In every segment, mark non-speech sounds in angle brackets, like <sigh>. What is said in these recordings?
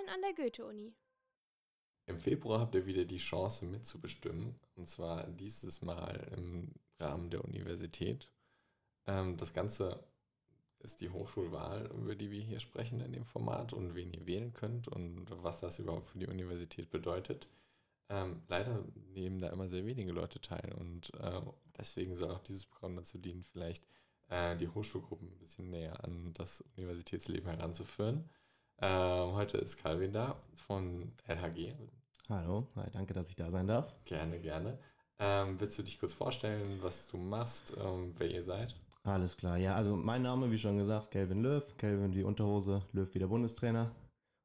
Wahlen an der Goethe-Uni. Im Februar habt ihr wieder die Chance mitzubestimmen, und zwar dieses Mal im Rahmen der Universität. Ähm, das Ganze ist die Hochschulwahl, über die wir hier sprechen in dem Format und wen ihr wählen könnt und was das überhaupt für die Universität bedeutet. Ähm, leider nehmen da immer sehr wenige Leute teil und äh, deswegen soll auch dieses Programm dazu dienen, vielleicht äh, die Hochschulgruppen ein bisschen näher an das Universitätsleben heranzuführen. Ähm, heute ist Calvin da von LHG. Hallo, hi, danke, dass ich da sein darf. Gerne, gerne. Ähm, willst du dich kurz vorstellen, was du machst, ähm, wer ihr seid? Alles klar, ja, also mein Name, wie schon gesagt, Kelvin Löw, Kelvin die Unterhose, Löw wie der Bundestrainer.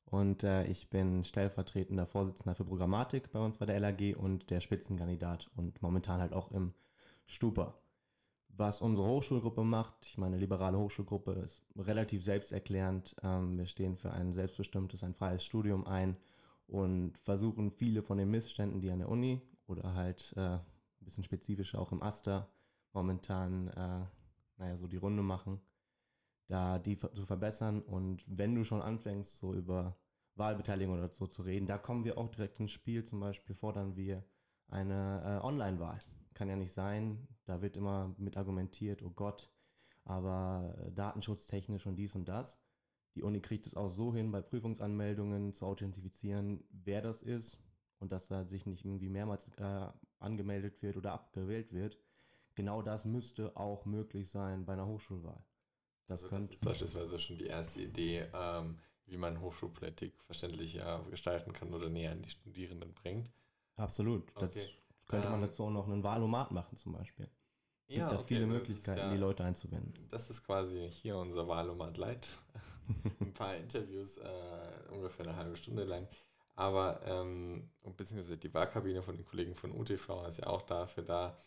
Und äh, ich bin stellvertretender Vorsitzender für Programmatik bei uns bei der LAG und der Spitzenkandidat und momentan halt auch im Stupa. Was unsere Hochschulgruppe macht, ich meine, liberale Hochschulgruppe ist relativ selbsterklärend. Ähm, wir stehen für ein selbstbestimmtes, ein freies Studium ein und versuchen viele von den Missständen, die an der Uni oder halt äh, ein bisschen spezifischer auch im Aster momentan, äh, naja, so die Runde machen, da die zu verbessern. Und wenn du schon anfängst, so über Wahlbeteiligung oder so zu reden, da kommen wir auch direkt ins Spiel. Zum Beispiel fordern wir eine äh, Online-Wahl. Kann ja nicht sein. Da wird immer mit argumentiert, oh Gott, aber äh, datenschutztechnisch und dies und das. Die Uni kriegt es auch so hin, bei Prüfungsanmeldungen zu authentifizieren, wer das ist und dass da sich nicht irgendwie mehrmals äh, angemeldet wird oder abgewählt wird. Genau das müsste auch möglich sein bei einer Hochschulwahl. Das, also das ist beispielsweise schon die erste Idee, ähm, wie man Hochschulpolitik verständlicher gestalten kann oder näher an die Studierenden bringt. Absolut. Das okay. könnte man ähm, dazu auch noch einen Wahlomat machen zum Beispiel. Es ja, gibt da okay, viele Möglichkeiten, ja, die Leute einzubinden. Das ist quasi hier unser Wahlomat Light. <laughs> Ein paar Interviews, äh, ungefähr eine halbe Stunde lang. Aber, ähm, beziehungsweise die Wahlkabine von den Kollegen von UTV ist ja auch dafür da,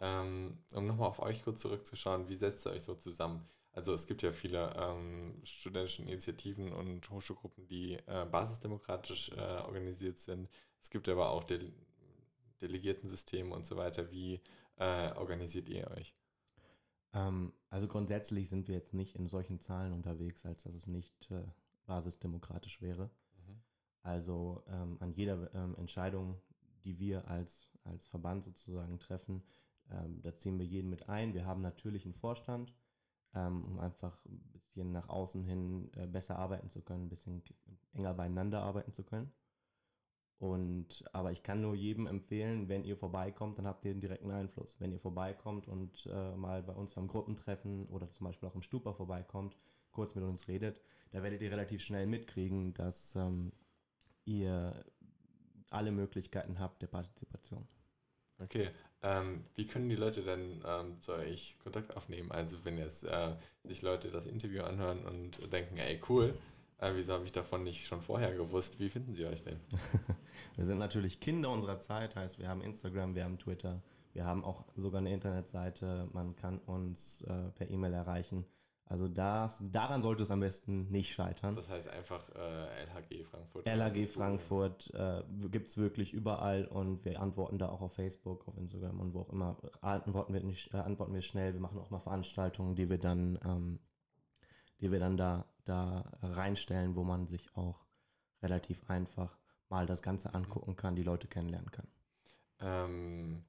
ähm, um nochmal auf euch kurz zurückzuschauen, wie setzt ihr euch so zusammen? Also es gibt ja viele ähm, studentische Initiativen und Hochschulgruppen, die äh, basisdemokratisch äh, organisiert sind. Es gibt aber auch Del Delegiertensysteme und so weiter. Wie äh, organisiert ihr euch? Ähm, also grundsätzlich sind wir jetzt nicht in solchen Zahlen unterwegs, als dass es nicht äh, basisdemokratisch wäre. Mhm. Also ähm, an jeder ähm, Entscheidung, die wir als, als Verband sozusagen treffen, ähm, da ziehen wir jeden mit ein. Wir haben natürlich einen Vorstand ähm, um einfach ein bisschen nach außen hin äh, besser arbeiten zu können, ein bisschen enger beieinander arbeiten zu können. Und, aber ich kann nur jedem empfehlen, wenn ihr vorbeikommt, dann habt ihr einen direkten Einfluss. Wenn ihr vorbeikommt und äh, mal bei uns beim Gruppentreffen oder zum Beispiel auch im Stupa vorbeikommt, kurz mit uns redet, da werdet ihr relativ schnell mitkriegen, dass ähm, ihr alle Möglichkeiten habt der Partizipation. Okay, ähm, wie können die Leute denn ähm, zu euch Kontakt aufnehmen? Also wenn jetzt äh, sich Leute das Interview anhören und denken, ey cool, äh, wieso habe ich davon nicht schon vorher gewusst? Wie finden sie euch denn? <laughs> wir sind natürlich Kinder unserer Zeit, heißt wir haben Instagram, wir haben Twitter, wir haben auch sogar eine Internetseite, man kann uns äh, per E-Mail erreichen. Also das, daran sollte es am besten nicht scheitern. Das heißt einfach äh, LHG Frankfurt. LHG Frankfurt äh, gibt es wirklich überall und wir antworten da auch auf Facebook, auf Instagram und wo auch immer. Antworten wir, nicht, äh, antworten wir schnell. Wir machen auch mal Veranstaltungen, die wir dann, ähm, die wir dann da, da reinstellen, wo man sich auch relativ einfach mal das Ganze angucken kann, die Leute kennenlernen kann. Ähm,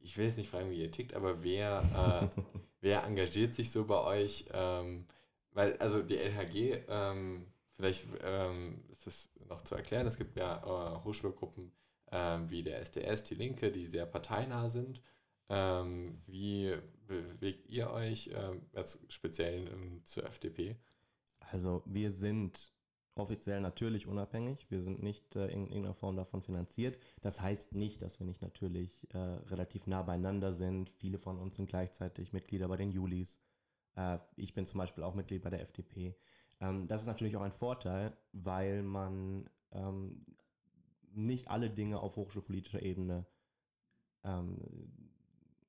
ich will jetzt nicht fragen, wie ihr tickt, aber wer, äh, <laughs> wer engagiert sich so bei euch? Ähm, weil, also die LHG, ähm, vielleicht ähm, ist es noch zu erklären, es gibt ja äh, Hochschulgruppen äh, wie der SDS, die Linke, die sehr parteinah sind. Ähm, wie bewegt ihr euch ähm, jetzt speziell zur FDP? Also wir sind offiziell natürlich unabhängig. Wir sind nicht äh, in irgendeiner Form davon finanziert. Das heißt nicht, dass wir nicht natürlich äh, relativ nah beieinander sind. Viele von uns sind gleichzeitig Mitglieder bei den Julis. Äh, ich bin zum Beispiel auch Mitglied bei der FDP. Ähm, das ist natürlich auch ein Vorteil, weil man ähm, nicht alle Dinge auf hochschulpolitischer Ebene ähm,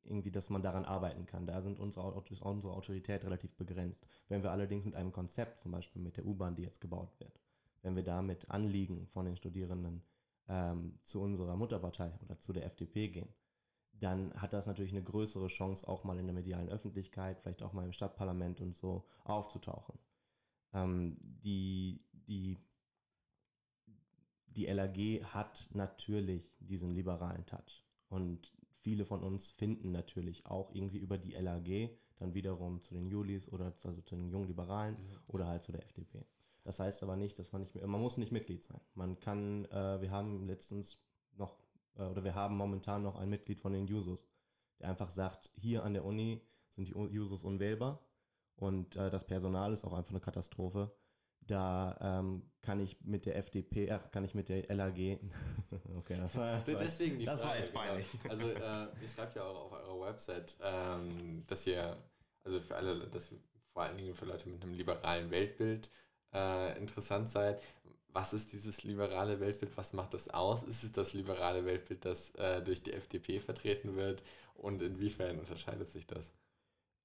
irgendwie, dass man daran arbeiten kann. Da sind unsere, unsere Autorität relativ begrenzt. Wenn wir allerdings mit einem Konzept, zum Beispiel mit der U-Bahn, die jetzt gebaut wird, wenn wir da mit Anliegen von den Studierenden ähm, zu unserer Mutterpartei oder zu der FDP gehen, dann hat das natürlich eine größere Chance, auch mal in der medialen Öffentlichkeit, vielleicht auch mal im Stadtparlament und so aufzutauchen. Ähm, die, die die LAG hat natürlich diesen liberalen Touch. Und viele von uns finden natürlich auch irgendwie über die LAG dann wiederum zu den Julis oder zu, also zu den jungen Liberalen mhm. oder halt zu der FDP. Das heißt aber nicht, dass man nicht mehr, man muss nicht Mitglied sein. Man kann, äh, wir haben letztens noch, äh, oder wir haben momentan noch ein Mitglied von den Jusos, der einfach sagt, hier an der Uni sind die Jusos unwählbar und äh, das Personal ist auch einfach eine Katastrophe. Da ähm, kann ich mit der FDP, ach, kann ich mit der LAG. <laughs> okay, das war, das <laughs> Deswegen die das Frage, war jetzt peinlich. Genau. <laughs> Also, äh, ihr schreibt ja auch auf eurer Website, ähm, dass ihr, also für alle, dass vor allen Dingen für Leute mit einem liberalen Weltbild äh, interessant seid. Was ist dieses liberale Weltbild? Was macht das aus? Ist es das liberale Weltbild, das äh, durch die FDP vertreten wird? Und inwiefern unterscheidet sich das?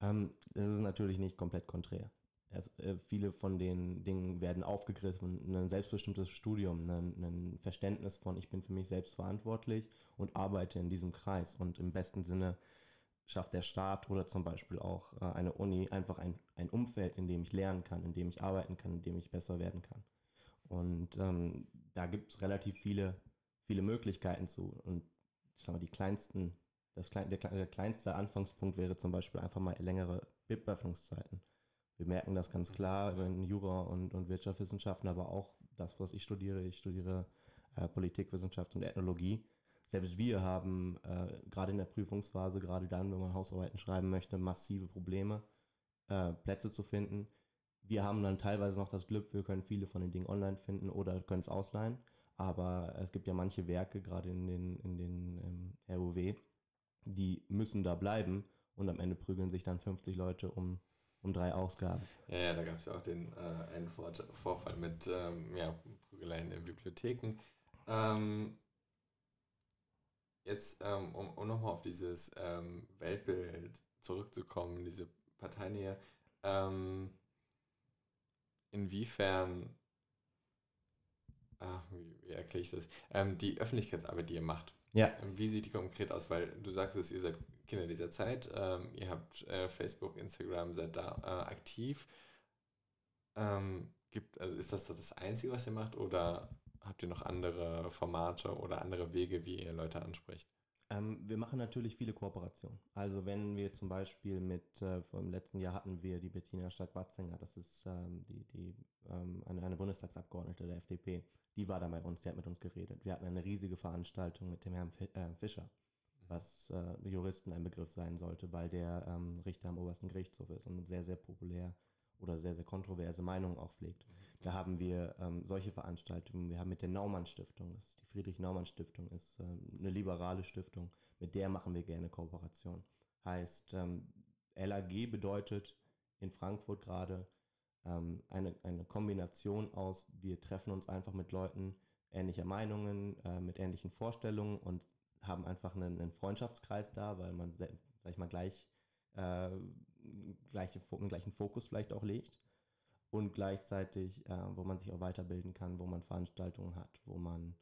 Ähm, das ist natürlich nicht komplett konträr. Also, äh, viele von den Dingen werden aufgegriffen. Ein selbstbestimmtes Studium, ein, ein, Verständnis von, ich bin für mich selbst verantwortlich und arbeite in diesem Kreis. Und im besten Sinne schafft der Staat oder zum Beispiel auch äh, eine Uni einfach ein, ein Umfeld, in dem ich lernen kann, in dem ich arbeiten kann, in dem ich besser werden kann. Und ähm, da gibt es relativ viele, viele Möglichkeiten zu. Und ich sag mal, die kleinsten, das, der, der kleinste Anfangspunkt wäre zum Beispiel einfach mal längere BIP-Öffnungszeiten. Wir merken das ganz klar in Jura und, und Wirtschaftswissenschaften, aber auch das, was ich studiere. Ich studiere äh, Politikwissenschaft und Ethnologie selbst wir haben äh, gerade in der Prüfungsphase, gerade dann, wenn man Hausarbeiten schreiben möchte, massive Probleme, äh, Plätze zu finden. Wir haben dann teilweise noch das Glück, wir können viele von den Dingen online finden oder können es ausleihen. Aber es gibt ja manche Werke, gerade in den, in den ähm, RUW, die müssen da bleiben und am Ende prügeln sich dann 50 Leute um, um drei Ausgaben. Ja, ja da gab es ja auch den äh, einen Vorfall mit ähm, ja, Prügeleien in Bibliotheken. Ähm, jetzt, ähm, um, um nochmal auf dieses ähm, Weltbild zurückzukommen, diese Parteinähe, inwiefern, ach, wie, wie erkläre ich das, ähm, die Öffentlichkeitsarbeit, die ihr macht, ja. Wie sieht die konkret aus? Weil du sagst, ihr seid Kinder dieser Zeit, ähm, ihr habt äh, Facebook, Instagram, seid da äh, aktiv. gibt, also ist das das Einzige, was ihr macht oder habt ihr noch andere Formate oder andere Wege, wie ihr Leute anspricht? Ähm, wir machen natürlich viele Kooperationen. Also wenn wir zum Beispiel mit, äh, vom letzten Jahr hatten wir die Bettina Stark-Watzinger, das ist ähm, die, die, ähm, eine, eine Bundestagsabgeordnete der FDP, die war da bei uns, die hat mit uns geredet. Wir hatten eine riesige Veranstaltung mit dem Herrn äh, Fischer, was äh, Juristen ein Begriff sein sollte, weil der ähm, Richter am obersten Gerichtshof ist und sehr, sehr populär oder sehr, sehr kontroverse Meinungen auch pflegt. Mhm. Da haben wir ähm, solche Veranstaltungen. Wir haben mit der Naumann Stiftung, das ist die Friedrich Naumann Stiftung, ist ähm, eine liberale Stiftung. Mit der machen wir gerne Kooperation. Heißt, ähm, LAG bedeutet in Frankfurt gerade ähm, eine, eine Kombination aus, wir treffen uns einfach mit Leuten ähnlicher Meinungen, äh, mit ähnlichen Vorstellungen und haben einfach einen, einen Freundschaftskreis da, weil man, sag ich mal, gleich äh, gleiche, einen gleichen Fokus vielleicht auch legt und gleichzeitig, äh, wo man sich auch weiterbilden kann, wo man Veranstaltungen hat, wo man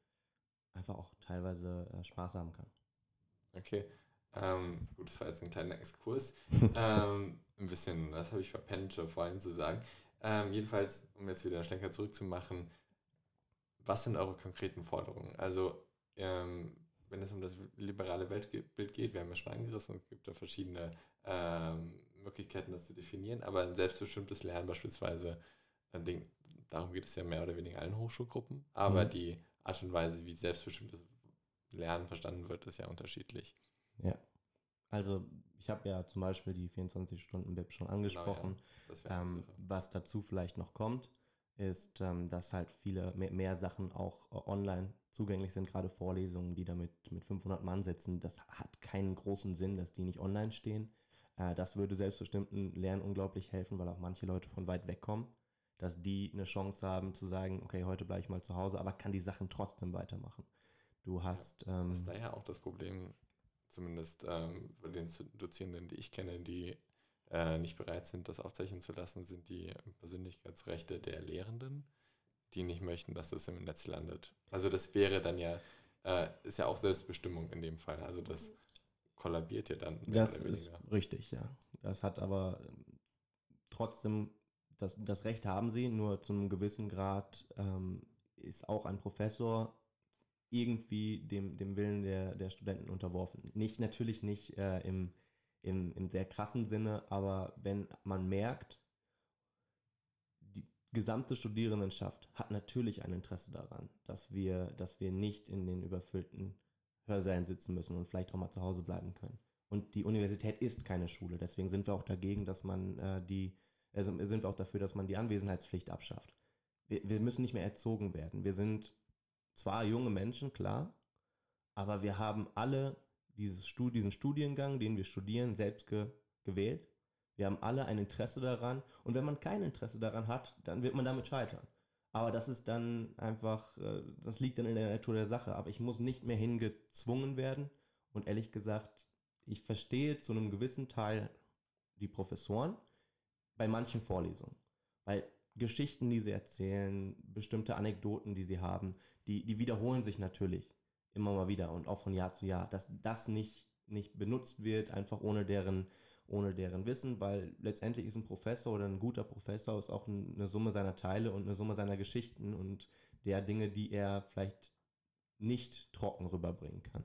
einfach auch teilweise äh, Spaß haben kann. Okay. Ähm, gut, das war jetzt ein kleiner Exkurs. <laughs> ähm, ein bisschen, das habe ich verpennt, vorhin zu sagen. Ähm, jedenfalls, um jetzt wieder Schlenker zurückzumachen, was sind eure konkreten Forderungen? Also, ähm, wenn es um das liberale Weltbild geht, wir haben ja schon angerissen, es gibt da verschiedene ähm, Möglichkeiten, das zu definieren, aber ein selbstbestimmtes Lernen beispielsweise, ein Ding, darum geht es ja mehr oder weniger allen Hochschulgruppen, aber mhm. die Art und Weise, wie selbstbestimmtes Lernen verstanden wird, ist ja unterschiedlich. Ja. Also ich habe ja zum Beispiel die 24-Stunden-Bib schon angesprochen. Genau, ja. ähm, was dazu vielleicht noch kommt, ist, ähm, dass halt viele mehr, mehr Sachen auch äh, online zugänglich sind, gerade Vorlesungen, die damit mit 500 Mann sitzen. Das hat keinen großen Sinn, dass die nicht online stehen. Äh, das würde selbstbestimmten Lernen unglaublich helfen, weil auch manche Leute von weit weg kommen, dass die eine Chance haben zu sagen, okay, heute bleibe ich mal zu Hause, aber kann die Sachen trotzdem weitermachen. Du hast. Ja, ähm, das ist daher auch das Problem, zumindest ähm, bei den Dozierenden, die ich kenne, die äh, nicht bereit sind, das aufzeichnen zu lassen, sind die Persönlichkeitsrechte der Lehrenden, die nicht möchten, dass das im Netz landet. Also das wäre dann ja, äh, ist ja auch Selbstbestimmung in dem Fall. Also das kollabiert ja dann. Das ist richtig, ja. Das hat aber ähm, trotzdem, das, das Recht haben sie, nur zu einem gewissen Grad ähm, ist auch ein Professor irgendwie dem, dem Willen der, der Studenten unterworfen. Nicht, natürlich nicht äh, im, im, im sehr krassen Sinne, aber wenn man merkt, die gesamte Studierendenschaft hat natürlich ein Interesse daran, dass wir, dass wir nicht in den überfüllten Hörsälen sitzen müssen und vielleicht auch mal zu Hause bleiben können. Und die Universität ist keine Schule, deswegen sind wir auch dagegen, dass man äh, die, also sind wir auch dafür, dass man die Anwesenheitspflicht abschafft. Wir, wir müssen nicht mehr erzogen werden. Wir sind zwar junge Menschen, klar, aber wir haben alle dieses Stud diesen Studiengang, den wir studieren, selbst ge gewählt. Wir haben alle ein Interesse daran. Und wenn man kein Interesse daran hat, dann wird man damit scheitern. Aber das ist dann einfach, äh, das liegt dann in der Natur der Sache. Aber ich muss nicht mehr hingezwungen werden. Und ehrlich gesagt, ich verstehe zu einem gewissen Teil die Professoren bei manchen Vorlesungen. Weil Geschichten, die sie erzählen, bestimmte Anekdoten, die sie haben, die, die wiederholen sich natürlich immer mal wieder und auch von Jahr zu Jahr, dass das nicht, nicht benutzt wird, einfach ohne deren, ohne deren Wissen, weil letztendlich ist ein Professor oder ein guter Professor ist auch eine Summe seiner Teile und eine Summe seiner Geschichten und der Dinge, die er vielleicht nicht trocken rüberbringen kann.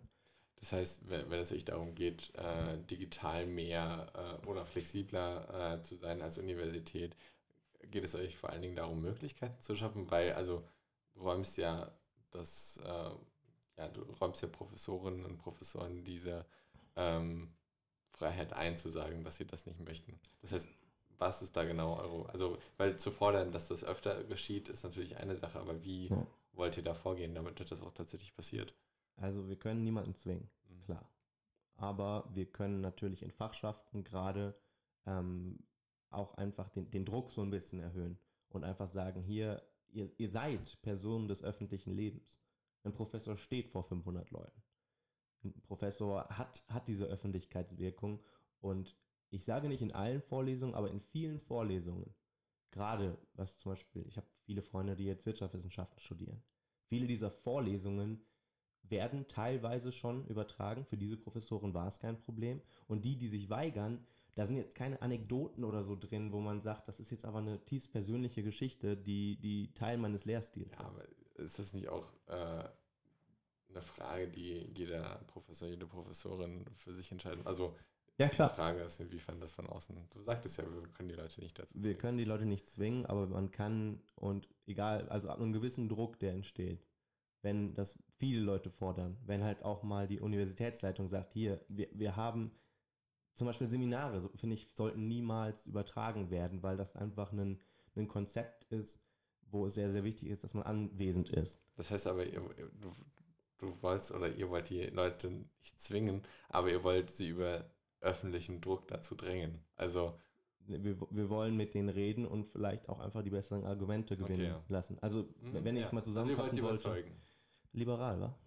Das heißt, wenn, wenn es euch darum geht, äh, digital mehr äh, oder flexibler äh, zu sein als Universität, geht es euch vor allen Dingen darum, Möglichkeiten zu schaffen, weil also du räumst ja das, äh, ja, du räumst ja Professorinnen und Professoren diese ähm, Freiheit ein, zu sagen, dass sie das nicht möchten. Das heißt, was ist da genau eure, also, weil zu fordern, dass das öfter geschieht, ist natürlich eine Sache, aber wie ja. wollt ihr da vorgehen, damit das auch tatsächlich passiert? Also wir können niemanden zwingen, mhm. klar. Aber wir können natürlich in Fachschaften gerade ähm, auch einfach den, den Druck so ein bisschen erhöhen und einfach sagen, hier, ihr, ihr seid Personen des öffentlichen Lebens. Ein Professor steht vor 500 Leuten. Ein Professor hat, hat diese Öffentlichkeitswirkung und ich sage nicht in allen Vorlesungen, aber in vielen Vorlesungen, gerade was zum Beispiel, ich habe viele Freunde, die jetzt Wirtschaftswissenschaften studieren. Viele dieser Vorlesungen werden teilweise schon übertragen. Für diese Professoren war es kein Problem. Und die, die sich weigern, da sind jetzt keine Anekdoten oder so drin, wo man sagt, das ist jetzt aber eine tief persönliche Geschichte, die, die Teil meines Lehrstils ist. Ja, aber ist das nicht auch äh, eine Frage, die jeder Professor, jede Professorin für sich entscheiden? Also ja, klar. Die Frage ist, inwiefern das von außen. Du sagtest ja, wir können die Leute nicht dazu zwingen. Wir können die Leute nicht zwingen, aber man kann und egal, also ab einem gewissen Druck, der entsteht, wenn das viele Leute fordern, wenn halt auch mal die Universitätsleitung sagt, hier, wir, wir haben zum Beispiel Seminare, so, finde ich, sollten niemals übertragen werden, weil das einfach ein, ein Konzept ist, wo es sehr, sehr wichtig ist, dass man anwesend ist. Das heißt aber, ihr, du, du wolltest oder ihr wollt die Leute nicht zwingen, aber ihr wollt sie über öffentlichen Druck dazu drängen. Also wir, wir wollen mit denen reden und vielleicht auch einfach die besseren Argumente gewinnen okay, ja. lassen. Also mhm, wenn ich es mal zusammenfassen also wollte, überzeugen. liberal, wa?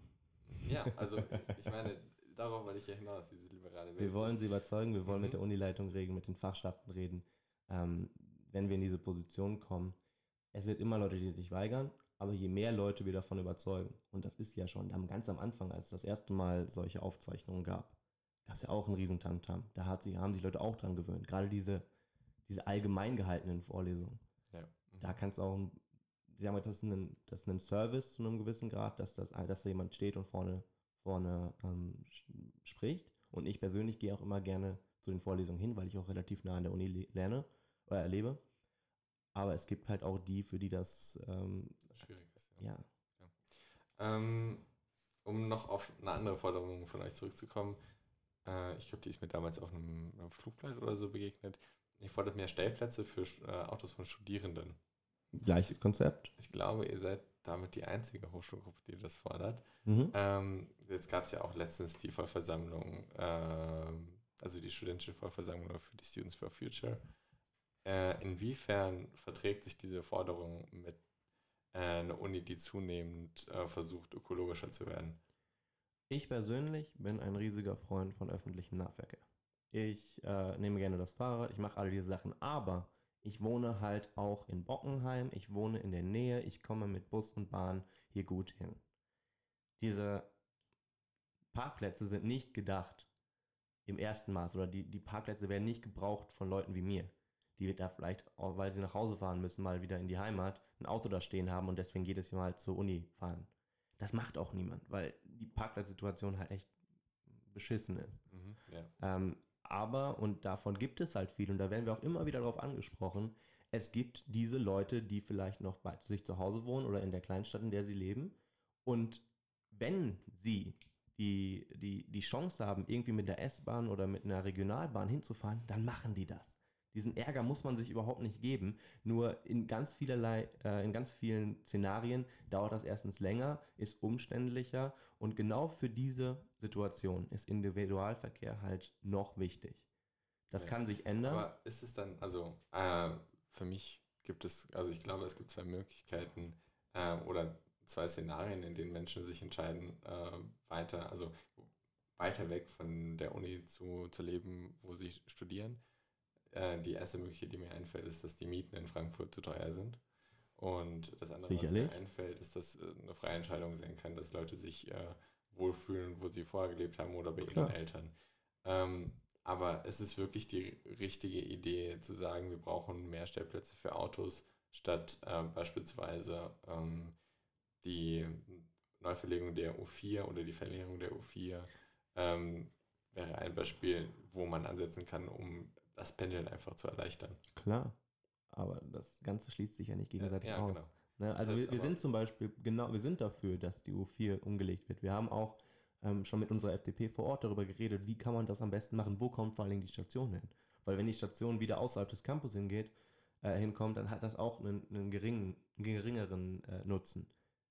Ja, <laughs> also ich meine, darauf wollte ich ja hinaus, dieses liberale Welt. Wir wollen sie überzeugen, wir wollen mhm. mit der Unileitung reden, mit den Fachschaften reden. Ähm, wenn wir in diese Position kommen, es wird immer Leute, die sich weigern, aber je mehr Leute wir davon überzeugen, und das ist ja schon ganz am Anfang, als es das erste Mal solche Aufzeichnungen gab, gab es ja auch einen Riesentamtam. Da hat sich, haben sich Leute auch dran gewöhnt. Gerade diese, diese allgemein gehaltenen Vorlesungen. Ja. Mhm. Da kannst du auch, sie haben das ist, ein, das ist ein Service zu einem gewissen Grad, dass, das, dass da jemand steht und vorne vorne ähm, spricht. Und ich persönlich gehe auch immer gerne zu den Vorlesungen hin, weil ich auch relativ nah an der Uni lerne oder erlebe. Aber es gibt halt auch die, für die das ähm, schwierig ist. Ja. ja. ja. Ähm, um noch auf eine andere Forderung von euch zurückzukommen, äh, ich glaube, die ist mir damals auf einem, einem Flugblatt oder so begegnet. Ihr fordert mehr Stellplätze für äh, Autos von Studierenden. Gleiches Konzept. Ich glaube, ihr seid damit die einzige Hochschulgruppe, die das fordert. Mhm. Ähm, jetzt gab es ja auch letztens die Vollversammlung, ähm, also die studentische Vollversammlung für die Students for Future. Äh, inwiefern verträgt sich diese Forderung mit äh, einer Uni, die zunehmend äh, versucht, ökologischer zu werden? Ich persönlich bin ein riesiger Freund von öffentlichem Nahverkehr. Ich nehme gerne das Fahrrad, ich mache all diese Sachen, aber ich wohne halt auch in Bockenheim, ich wohne in der Nähe, ich komme mit Bus und Bahn hier gut hin. Diese Parkplätze sind nicht gedacht im ersten Maß oder die, die Parkplätze werden nicht gebraucht von Leuten wie mir. Die da vielleicht, weil sie nach Hause fahren müssen, mal wieder in die Heimat, ein Auto da stehen haben und deswegen jedes Mal zur Uni fahren. Das macht auch niemand, weil die Parkplatzsituation halt echt beschissen ist. Mhm, ja. Ähm, aber, und davon gibt es halt viel, und da werden wir auch immer wieder darauf angesprochen, es gibt diese Leute, die vielleicht noch bei sich zu Hause wohnen oder in der Kleinstadt, in der sie leben. Und wenn sie die, die, die Chance haben, irgendwie mit der S-Bahn oder mit einer Regionalbahn hinzufahren, dann machen die das. Diesen Ärger muss man sich überhaupt nicht geben. Nur in ganz vielerlei, äh, in ganz vielen Szenarien dauert das erstens länger, ist umständlicher und genau für diese Situation ist Individualverkehr halt noch wichtig. Das Ja. kann sich ändern. Aber ist es dann, also äh, für mich gibt es, also ich glaube, es gibt zwei Möglichkeiten äh, oder zwei Szenarien, in denen Menschen sich entscheiden, äh, weiter, also weiter weg von der Uni zu, zu leben, wo sie studieren. Äh, die erste Möglichkeit, die mir einfällt, ist, dass die Mieten in Frankfurt zu teuer sind. Und das andere, was Sicherlich. mir einfällt, ist, dass äh, eine freie Entscheidung sein kann, dass Leute sich äh, wohlfühlen, wo sie vorher gelebt haben oder bei Klar. ihren Eltern. Ähm, aber es ist wirklich die richtige Idee zu sagen, wir brauchen mehr Stellplätze für Autos, statt äh, beispielsweise ähm, die Neuverlegung der U4 oder die Verlängerung der U4 ähm, wäre ein Beispiel, wo man ansetzen kann, um das Pendeln einfach zu erleichtern. Klar. Aber das Ganze schließt sich ja nicht gegenseitig ja, aus. genau. Ne? Also heißt wir, wir sind zum Beispiel, genau, wir sind dafür, dass die U4 umgelegt wird. Wir haben auch ähm, schon mit unserer FDP vor Ort darüber geredet, wie kann man das am besten machen, wo kommt vor allen Dingen die Station hin. Weil wenn die Station wieder außerhalb des Campus hingeht, äh, hinkommt, dann hat das auch einen, einen geringen, geringeren äh, Nutzen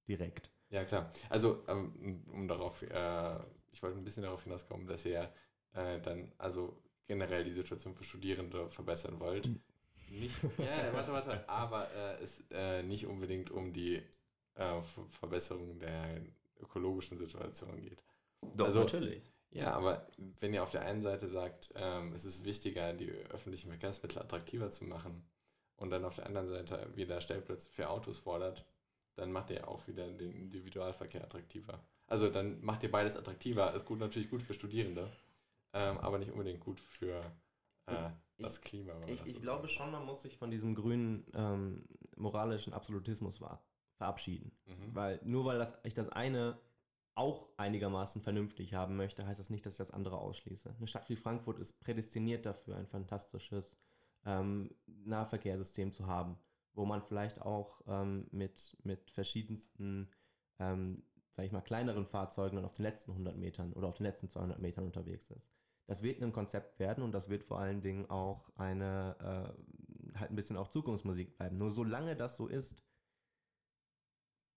direkt. Ja, klar. Also, ähm, um darauf, äh, ich wollte ein bisschen darauf hinauskommen, dass ihr äh, dann also generell die Situation für Studierende verbessern wollt. Nicht, ja, warte, warte, aber äh, es äh, nicht unbedingt um die äh, Ver Verbesserung der ökologischen Situation geht. Doch, Also- natürlich. Ja, aber wenn ihr auf der einen Seite sagt, ähm, es ist wichtiger, die öffentlichen Verkehrsmittel attraktiver zu machen und dann auf der anderen Seite wieder Stellplätze für Autos fordert, dann macht ihr auch wieder den Individualverkehr attraktiver. Also dann macht ihr beides attraktiver. Ist gut natürlich gut für Studierende, ähm, aber nicht unbedingt gut für äh, das Klima. wenn man Ich, das ich so glaube schon, man muss sich von diesem grünen ähm, moralischen Absolutismus war, verabschieden. Mhm. Weil nur weil das, ich das eine auch einigermaßen vernünftig haben möchte, heißt das nicht, dass ich das andere ausschließe. Eine Stadt wie Frankfurt ist prädestiniert dafür, ein fantastisches ähm, Nahverkehrssystem zu haben, wo man vielleicht auch ähm, mit, mit verschiedensten, ähm, sag ich mal, kleineren Fahrzeugen dann auf den letzten 100 Metern oder auf den letzten 200 Metern unterwegs ist. Das wird ein Konzept werden und das wird vor allen Dingen auch eine, äh, halt ein bisschen auch Zukunftsmusik bleiben. Nur solange das so ist,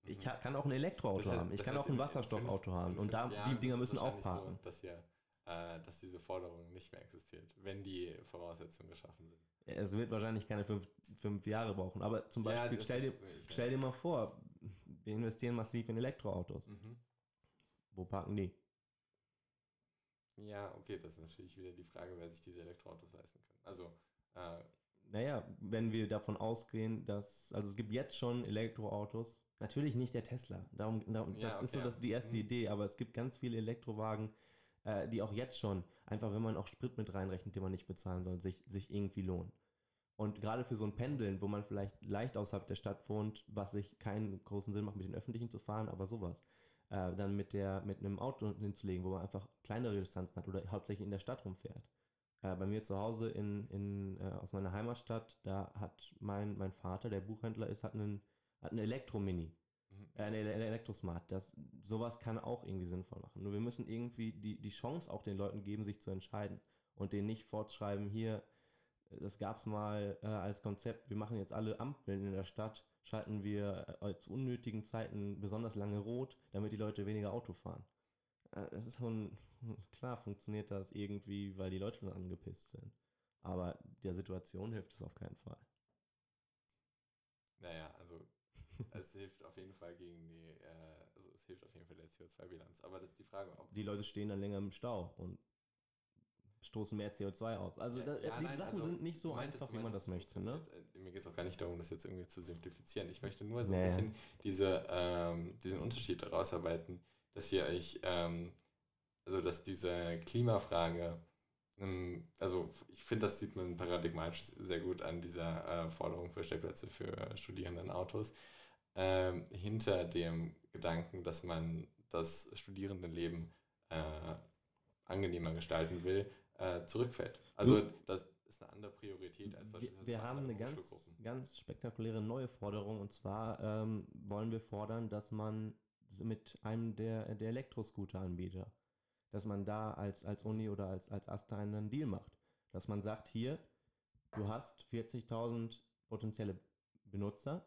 ich Mhm. kann, auch ein Elektroauto Das haben, ich kann auch ein in- in Wasserstoffauto fünf- haben und da, fünf die Jahren Dinger müssen auch parken. So, dass, ihr, äh, dass diese Forderung nicht mehr existiert, wenn die Voraussetzungen geschaffen sind. Es wird wahrscheinlich keine fünf, fünf Jahre brauchen, aber zum Beispiel, das stell, dir, stell dir mal vor, wir investieren massiv in Elektroautos. Mhm. Wo parken die? Ja, okay, das ist natürlich wieder die Frage, wer sich diese Elektroautos leisten kann. Also, äh, Naja, wenn wir davon ausgehen, dass, also es gibt jetzt schon Elektroautos, natürlich nicht der Tesla, darum, darum Ja, das ist so okay. das, die erste Mhm. Idee, aber es gibt ganz viele Elektrowagen, äh, die auch jetzt schon, einfach wenn man auch Sprit mit reinrechnet, den man nicht bezahlen soll, sich, sich irgendwie lohnen. Und gerade für so ein Pendeln, wo man vielleicht leicht außerhalb der Stadt wohnt, was sich keinen großen Sinn macht, mit den Öffentlichen zu fahren, aber sowas, äh, dann mit, der, mit einem Auto hinzulegen, wo man einfach kleinere Distanzen hat oder hauptsächlich in der Stadt rumfährt. Äh, bei mir zu Hause in, in, äh, aus meiner Heimatstadt, da hat mein, mein Vater, der Buchhändler ist, hat einen, hat einen Elektro-Mini, mhm. äh, eine Ele- Elektrosmart. Das, sowas kann auch irgendwie sinnvoll machen. Nur wir müssen irgendwie die, die Chance auch den Leuten geben, sich zu entscheiden und denen nicht fortschreiben, hier, das gab es mal äh, als Konzept, wir machen jetzt alle Ampeln in der Stadt, schalten wir äh, zu unnötigen Zeiten besonders lange rot, damit die Leute weniger Auto fahren. Äh, Das ist schon, <laughs> klar funktioniert das irgendwie, weil die Leute dann angepisst sind. Aber der Situation hilft es auf keinen Fall. naja, also es hilft auf jeden Fall gegen die, äh, also es hilft auf jeden Fall der CO2-Bilanz. Aber das ist die Frage, ob Die Leute stehen dann länger im Stau und stoßen mehr CO2 aus. Also da, Ja, die nein, Sachen also, sind nicht so meintest- einfach, wie man das möchte. Ne? funktioniert. Äh, Mir geht es auch gar nicht darum, das jetzt irgendwie zu simplifizieren. Ich möchte nur so Nee. ein bisschen diese, ähm, diesen Unterschied herausarbeiten, dass ihr euch, ähm, also dass diese Klimafrage ähm, also ich finde, das sieht man paradigmatisch sehr gut an dieser äh, Forderung für Stellplätze für Studierendenautos. Ähm, hinter dem Gedanken, dass man das Studierendenleben äh, angenehmer gestalten will, äh, zurückfällt. Also das ist eine andere Priorität als beispielsweise. Wir, wir haben eine ganz, ganz spektakuläre neue Forderung und zwar ähm, wollen wir fordern, dass man mit einem der, der Elektroscooter-Anbieter, dass man da als, als Uni oder als, als Asta einen Deal macht. Dass man sagt, hier, du hast 40.000 potenzielle Benutzer,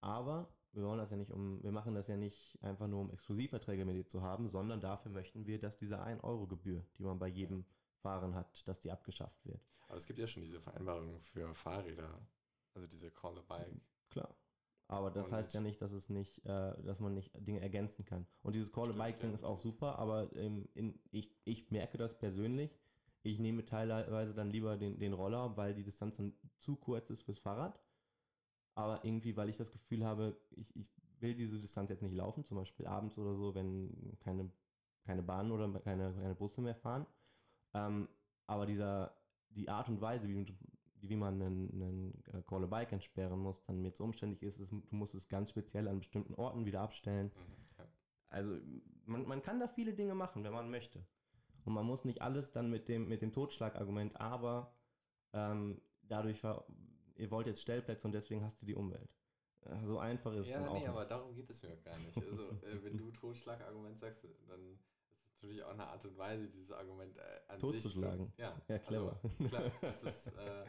aber wir wollen das ja nicht um, wir machen das ja nicht einfach nur um Exklusivverträge mit dir zu haben, sondern dafür möchten wir, dass diese 1-Euro-Gebühr, die man bei jedem Fahren hat, dass die abgeschafft wird. Aber es gibt ja schon diese Vereinbarungen für Fahrräder, also diese Call a Bike. Klar. Aber das und heißt ja nicht, dass es nicht, äh, dass man nicht Dinge ergänzen kann. Und dieses Call a Bike Ding ist auch super, aber ähm, in, ich, ich merke das persönlich. Ich nehme teilweise dann lieber den, den Roller, weil die Distanz dann zu kurz ist fürs Fahrrad. Aber irgendwie, weil ich das Gefühl habe, ich, ich will diese Distanz jetzt nicht laufen, zum Beispiel abends oder so, wenn keine, keine Bahnen oder keine, keine Busse mehr fahren. Ähm, aber dieser, die Art und Weise, wie, wie man einen, einen äh, Call a Bike entsperren muss, dann mir zu umständlich ist, ist, du musst es ganz speziell an bestimmten Orten wieder abstellen. Mhm. Also man, man kann da viele Dinge machen, wenn man möchte. Und man muss nicht alles dann mit dem, mit dem Totschlagargument, aber ähm, dadurch, war, ihr wollt jetzt Stellplätze und deswegen hast du die Umwelt. So einfach ist es ja, auch. Nee, aber darum geht es mir gar nicht. Also, äh, wenn du <laughs> Totschlagargument sagst, dann natürlich auch eine Art und Weise, dieses Argument äh, an Totzuschlagen. Sich zu, ja, ja, clever. Also, klar, das ist äh,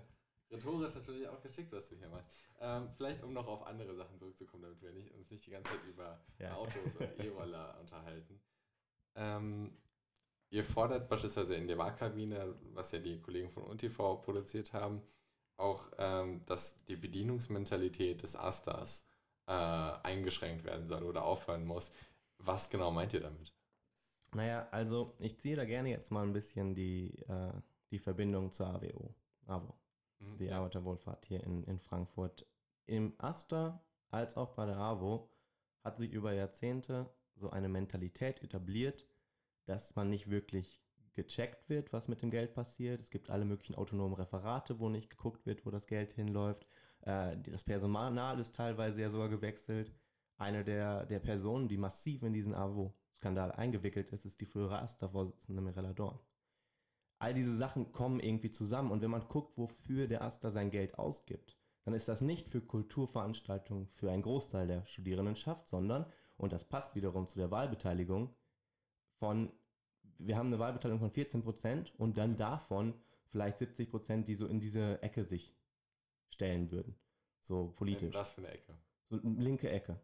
rhetorisch natürlich auch geschickt, was du hier machst. Ähm, vielleicht, um noch auf andere Sachen zurückzukommen, damit wir nicht, uns nicht die ganze Zeit über ja. Autos und <laughs> E-Roller unterhalten. Ähm, ihr fordert beispielsweise in der Wahlkabine, was ja die Kollegen von UNTV produziert haben, auch, ähm, dass die Bedienungsmentalität des Astas äh, eingeschränkt werden soll oder aufhören muss. Was genau meint ihr damit? Naja, also ich ziehe da gerne jetzt mal ein bisschen die, äh, die Verbindung zur AWO. AWO. Mhm, die ja. Arbeiterwohlfahrt hier in, in Frankfurt. Im Asta als auch bei der AWO hat sich über Jahrzehnte so eine Mentalität etabliert, dass man nicht wirklich gecheckt wird, was mit dem Geld passiert. Es gibt alle möglichen autonomen Referate, wo nicht geguckt wird, wo das Geld hinläuft. Äh, das Personal ist teilweise ja sogar gewechselt. Eine der, der Personen, die massiv in diesen AWO Skandal eingewickelt ist, ist die frühere AStA-Vorsitzende Mirella Dorn. All diese Sachen kommen irgendwie zusammen und wenn man guckt, wofür der AStA sein Geld ausgibt, dann ist das nicht für Kulturveranstaltungen für einen Großteil der Studierendenschaft, sondern, und das passt wiederum zu der Wahlbeteiligung, von, wir haben eine Wahlbeteiligung von 14 Prozent und dann davon vielleicht 70 Prozent, die so in diese Ecke sich stellen würden. So politisch. Was für eine Ecke? So eine linke Ecke.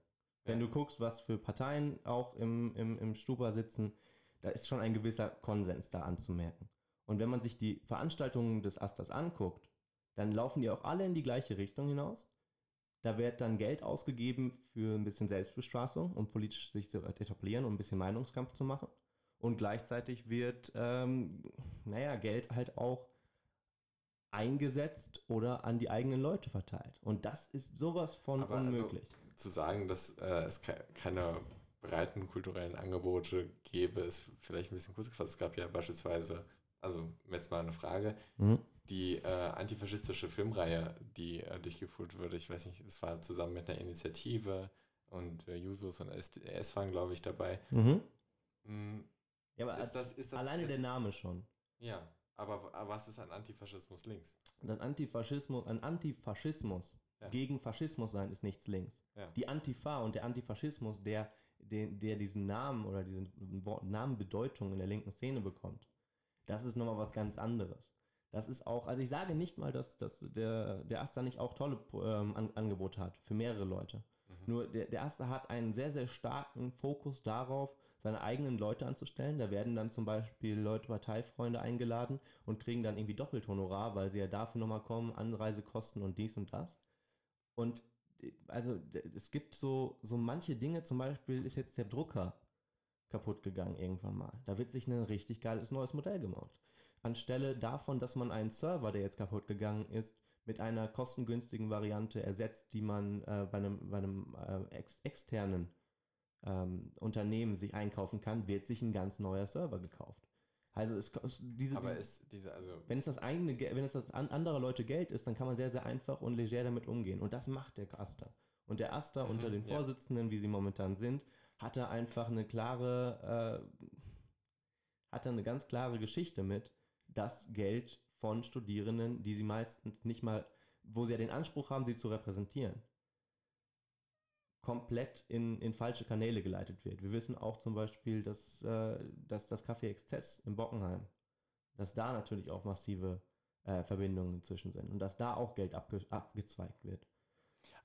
Wenn du guckst, was für Parteien auch im, im, im Stupa sitzen, da ist schon ein gewisser Konsens da anzumerken. Und wenn man sich die Veranstaltungen des Asters anguckt, dann laufen die auch alle in die gleiche Richtung hinaus. Da wird dann Geld ausgegeben für ein bisschen Selbstbestraßung, um politisch sich zu etablieren, um ein bisschen Meinungskampf zu machen. Und gleichzeitig wird, ähm, naja, Geld halt auch eingesetzt oder an die eigenen Leute verteilt. Und das ist sowas von Aber also unmöglich. Also, zu sagen, dass äh, es ke keine breiten kulturellen Angebote gäbe, ist vielleicht ein bisschen kurz gefasst. Es gab ja beispielsweise, also jetzt mal eine Frage, mhm. die äh, antifaschistische Filmreihe, die äh, durchgeführt wurde, ich weiß nicht, es war zusammen mit einer Initiative und äh, Jusos und SDS waren, glaube ich, dabei. Mhm. Mhm. Ja, aber ist das, ist das alleine jetzt, der Name schon. Ja, aber, was ist ein Antifaschismus links? Das Antifaschismus, ein Antifaschismus ja. gegen Faschismus sein ist nichts links. Ja. Die Antifa und der Antifaschismus, der, der, der diesen Namen oder diese Namenbedeutung in der linken Szene bekommt, das ist nochmal was ganz anderes. Das ist auch, also ich sage nicht mal, dass, dass der, der Asta nicht auch tolle ähm, An Angebote hat für mehrere Leute. Mhm. Nur der, der Asta hat einen sehr, sehr starken Fokus darauf, seine eigenen Leute anzustellen. Da werden dann zum Beispiel Leute, Parteifreunde eingeladen und kriegen dann irgendwie Doppelhonorar, weil sie ja dafür nochmal kommen, Anreisekosten und dies und das. Und also es gibt so, so manche Dinge, zum Beispiel ist jetzt der Drucker kaputt gegangen irgendwann mal. Da wird sich ein richtig geiles neues Modell gemacht. Anstelle davon, dass man einen Server, der jetzt kaputt gegangen ist, mit einer kostengünstigen Variante ersetzt, die man äh, bei einem, bei einem äh, ex externen ähm, Unternehmen sich einkaufen kann, wird sich ein ganz neuer Server gekauft. Also es, diese, Aber ist diese, also wenn es das eigene, Ge- wenn es das an anderer Leute Geld ist, dann kann man sehr, sehr einfach und leger damit umgehen. Und das macht der Aster. Und der Aster Mhm, unter den ja. Vorsitzenden, wie sie momentan sind, hatte einfach eine klare, äh, hatte eine ganz klare Geschichte mit, dass Geld von Studierenden, die sie meistens nicht mal, wo sie ja den Anspruch haben, sie zu repräsentieren, komplett in, in falsche Kanäle geleitet wird. Wir wissen auch zum Beispiel, dass, äh, dass das Café Exzess in Bockenheim, dass da natürlich auch massive äh, Verbindungen inzwischen sind und dass da auch Geld abge abgezweigt wird.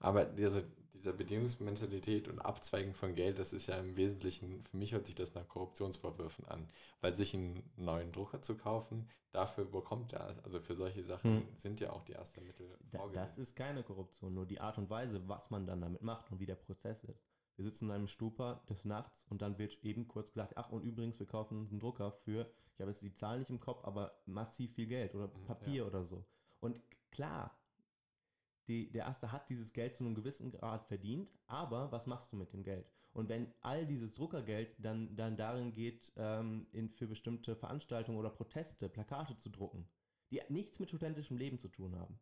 Aber diese, dieser Bedingungsmentalität und Abzweigen von Geld, das ist ja im Wesentlichen, für mich hört sich das nach Korruptionsvorwürfen an. Weil sich einen neuen Drucker zu kaufen, dafür bekommt er, also für solche Sachen Hm. sind ja auch die ersten Mittel vorgesehen. das ist keine Korruption, nur die Art und Weise, was man dann damit macht und wie der Prozess ist. Wir sitzen in einem Stupa des Nachts und dann wird eben kurz gesagt, ach und übrigens, wir kaufen uns einen Drucker für, ich habe jetzt die Zahl nicht im Kopf, aber massiv viel Geld oder Mhm, Papier oder so. Und klar, die, der Erste hat dieses Geld zu einem gewissen Grad verdient, aber was machst du mit dem Geld? Und wenn all dieses Druckergeld dann, dann darin geht, ähm, in, für bestimmte Veranstaltungen oder Proteste Plakate zu drucken, die nichts mit studentischem Leben zu tun haben,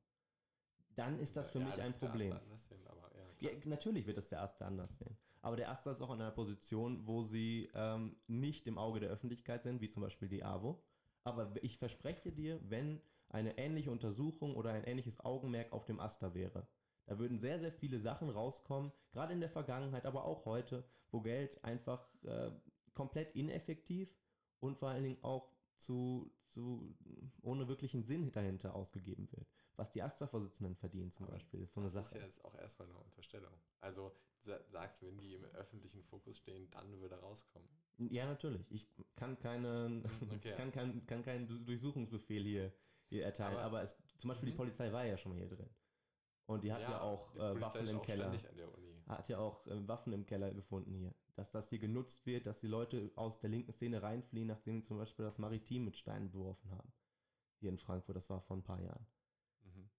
dann ist das für Ja, mich das ein Problem. Sehen, aber ja, Ja, natürlich wird das der Erste anders sehen. Aber der Erste ist auch in einer Position, wo sie ähm, nicht im Auge der Öffentlichkeit sind, wie zum Beispiel die AWO. Aber ich verspreche dir, wenn eine ähnliche Untersuchung oder ein ähnliches Augenmerk auf dem Aster wäre, da würden sehr, sehr viele Sachen rauskommen, gerade in der Vergangenheit, aber auch heute, wo Geld einfach äh, komplett ineffektiv und vor allen Dingen auch zu, zu ohne wirklichen Sinn dahinter ausgegeben wird. Was die Astra-Vorsitzenden verdienen zum Aber Beispiel, ist so eine das ist Sache. ja jetzt auch erstmal eine Unterstellung. Also sa- sagst, wenn die im öffentlichen Fokus stehen, dann würde rauskommen. Ja, natürlich. Ich kann, keine, Okay. <laughs> kann, kein, kann keinen Du- Durchsuchungsbefehl hier erteilen, Aber- aber, es, zum Beispiel die Mhm. Polizei war ja schon mal hier drin. Und die hat ja, auch die äh, Waffen im auch Keller. Hat ja auch äh, Waffen im Keller gefunden hier. Dass das hier genutzt wird, dass die Leute aus der linken Szene reinfliehen, nachdem sie zum Beispiel das Maritim mit Steinen beworfen haben. Hier in Frankfurt, das war vor ein paar Jahren. Mhm.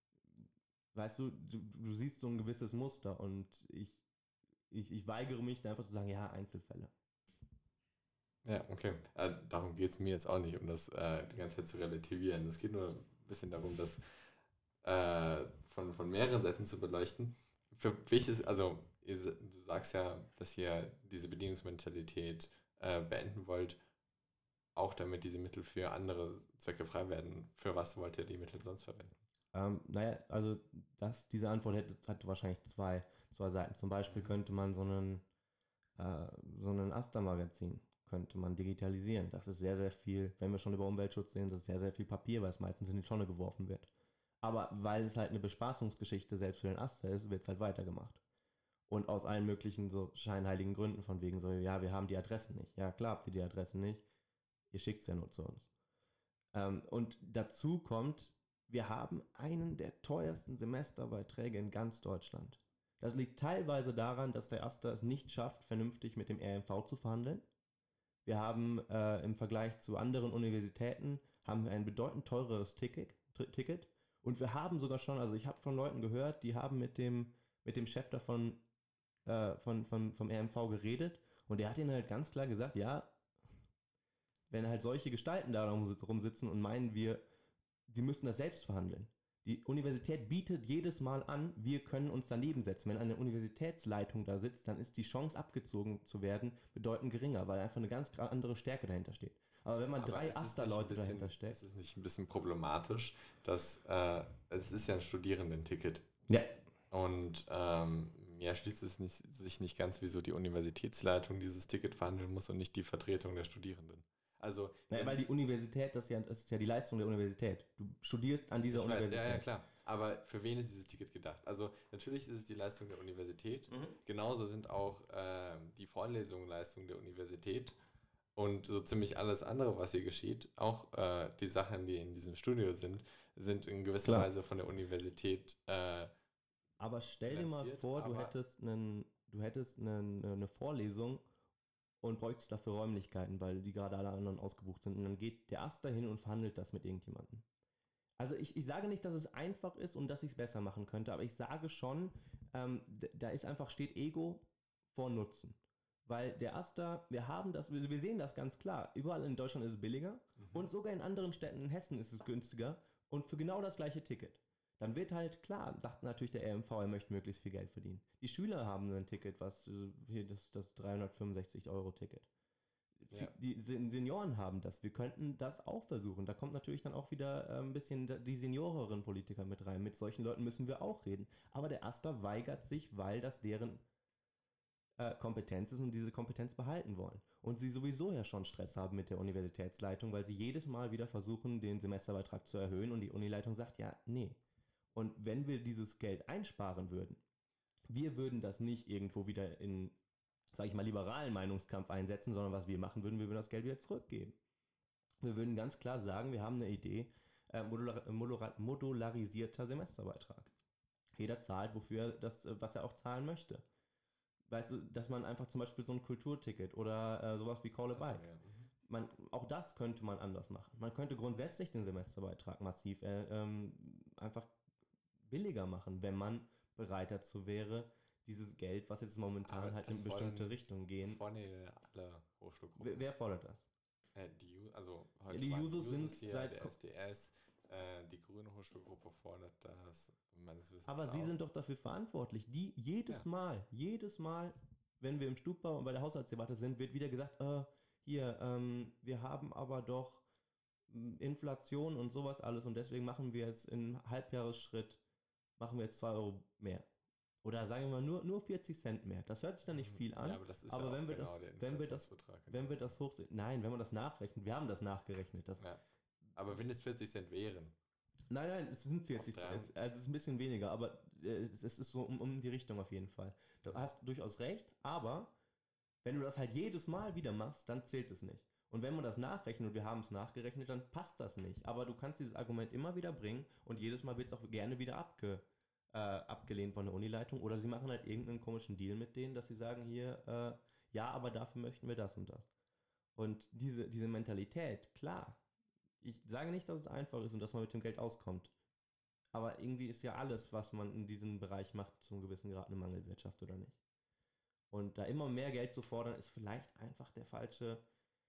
Weißt du, du, du siehst so ein gewisses Muster und ich, ich, ich weigere mich da einfach zu sagen, ja, Einzelfälle. Ja, okay. Äh, darum geht es mir jetzt auch nicht, um das äh, die ganze Zeit zu relativieren. Es geht nur ein bisschen darum, das äh, von, von mehreren Seiten zu beleuchten. Für welches, also ihr, du sagst ja, dass ihr diese Bedingungsmentalität äh, beenden wollt, auch damit diese Mittel für andere Zwecke frei werden. Für was wollt ihr die Mittel sonst verwenden? Ähm, naja, also das, diese Antwort hätte, hat wahrscheinlich zwei, zwei Seiten. Zum Beispiel Mhm. könnte man so einen, äh, so einen Asta-Magazin könnte man digitalisieren. Das ist sehr, sehr viel, wenn wir schon über Umweltschutz sehen, das ist sehr, sehr viel Papier, weil es meistens in die Tonne geworfen wird. Aber weil es halt eine Bespaßungsgeschichte selbst für den Aster ist, wird es halt weitergemacht. Und aus allen möglichen so scheinheiligen Gründen, von wegen so, ja, wir haben die Adressen nicht. Ja, klar habt ihr die Adressen nicht. Ihr schickt es ja nur zu uns. Ähm, und dazu kommt, wir haben einen der teuersten Semesterbeiträge in ganz Deutschland. Das liegt teilweise daran, dass der Aster es nicht schafft, vernünftig mit dem RMV zu verhandeln. Wir haben äh, im Vergleich zu anderen Universitäten haben wir ein bedeutend teureres Ticket, Ticket. Und wir haben sogar schon, also ich habe von Leuten gehört, die haben mit dem, mit dem Chef davon äh, von, von, vom RMV geredet und der hat ihnen halt ganz klar gesagt, ja, wenn halt solche Gestalten da rum- rumsitzen und meinen, wir, sie müssten das selbst verhandeln. Die Universität bietet jedes Mal an, wir können uns daneben setzen. Wenn eine Universitätsleitung da sitzt, dann ist die Chance abgezogen zu werden bedeutend geringer, weil einfach eine ganz andere Stärke dahinter steht. Aber wenn man Aber drei bisschen- dahinter steckt. Ist es nicht ein bisschen problematisch, dass äh, es ist ja ein Studierendenticket Ja, und ähm, mir schließt es nicht, sich nicht ganz, wieso die Universitätsleitung dieses Ticket verhandeln muss und nicht die Vertretung der Studierenden. Also, Naja, weil die Universität, das ist, ja, das ist ja die Leistung der Universität. Du studierst an dieser ich weiß, Universität. ja, ja, klar. Aber für wen ist dieses Ticket gedacht? Also, natürlich ist es die Leistung der Universität. Mhm. Genauso sind auch ähm, die Vorlesungen Leistung der Universität. Und so ziemlich alles andere, was hier geschieht, auch äh, die Sachen, die in diesem Studio sind, sind in gewisser Klar. Weise von der Universität. Äh, Aber stell dir mal vor, du hättest, einen, du hättest einen, eine Vorlesung und bräuchtest dafür Räumlichkeiten, weil die gerade alle anderen ausgebucht sind. Und dann geht der Ast dahin und verhandelt das mit irgendjemandem. Also ich, ich sage nicht, dass es einfach ist und dass ich es besser machen könnte, aber ich sage schon, ähm, da ist einfach, steht Ego vor Nutzen. Weil der Aster, wir haben das, wir wir sehen das ganz klar. Überall in Deutschland ist es billiger und sogar in anderen Städten in Hessen ist es günstiger und für genau das gleiche Ticket. Dann wird halt klar, sagt natürlich der RMV, er möchte möglichst viel Geld verdienen. Die Schüler haben ein Ticket, was äh, hier das, das 365 Euro Ticket. Ja. Die Sen- Senioren haben das. Wir könnten das auch versuchen. Da kommt natürlich dann auch wieder äh, ein bisschen die senioreren Politiker mit rein. Mit solchen Leuten müssen wir auch reden. Aber der Aster weigert sich, weil das deren äh, Kompetenz ist und diese Kompetenz behalten wollen. Und sie sowieso ja schon Stress haben mit der Universitätsleitung, weil sie jedes Mal wieder versuchen, den Semesterbeitrag zu erhöhen und die Unileitung sagt, ja, nee. Und wenn wir dieses Geld einsparen würden, wir würden das nicht irgendwo wieder in, sage ich mal, liberalen Meinungskampf einsetzen, sondern was wir machen würden, wir würden das Geld wieder zurückgeben. Wir würden ganz klar sagen, wir haben eine Idee, äh, modular, modular, modularisierter Semesterbeitrag. Jeder zahlt, wofür er das, äh, was er auch zahlen möchte. Weißt du, dass man einfach zum Beispiel so ein Kulturticket oder äh, sowas wie Call a Bike wär- mhm. man, auch das könnte man anders machen. Man könnte grundsätzlich den Semesterbeitrag massiv äh, ähm, einfach billiger machen, wenn man bereit dazu wäre, dieses Geld, was jetzt momentan Aber halt in das bestimmte wollen- Richtungen Das gehen. fordern ja alle Hochschulgruppen. Wer, wer fordert das? Äh, die, also heute die waren Jusos sind hier, seit der SDS, äh, die Grüne Hochschulgruppe fordert das, meines Wissens Aber sie auch. sind doch dafür verantwortlich. Die jedes Ja. Mal, jedes Mal, wenn wir im Stubbau und bei der Haushaltsdebatte sind, wird wieder gesagt, äh, hier, ähm, wir haben aber doch m, Inflation und sowas alles und deswegen machen wir jetzt in Halbjahresschritt, machen wir jetzt 2 Euro mehr. Oder sagen wir mal nur, nur 40 Cent mehr. Das hört sich dann nicht viel an. Ja, aber das ist aber ja auch wenn wir genau das- wenn wir das- wenn wir das hoch... Nein, wenn man das nachrechnet, wir haben das nachgerechnet. Das. Ja. Aber wenn es 40 Cent wären, Nein, nein, es sind 40 Auf drei. es, also es ist ein bisschen weniger, aber äh, es, es ist so um, um die Richtung auf jeden Fall. Du hast durchaus recht, aber wenn du das halt jedes Mal wieder machst, dann zählt es nicht. Und wenn man das nachrechnet und wir haben es nachgerechnet, dann passt das nicht. Aber du kannst dieses Argument immer wieder bringen und jedes Mal wird es auch gerne wieder abge, äh, abgelehnt von der Unileitung. Oder sie machen halt irgendeinen komischen Deal mit denen, dass sie sagen hier, äh, ja, aber dafür möchten wir das und das. Und diese, diese Mentalität, klar, ich sage nicht, dass es einfach ist und dass man mit dem Geld auskommt. Aber irgendwie ist ja alles, was man in diesem Bereich macht, zum gewissen Grad eine Mangelwirtschaft, oder nicht? Und da immer mehr Geld zu fordern, ist vielleicht einfach der falsche,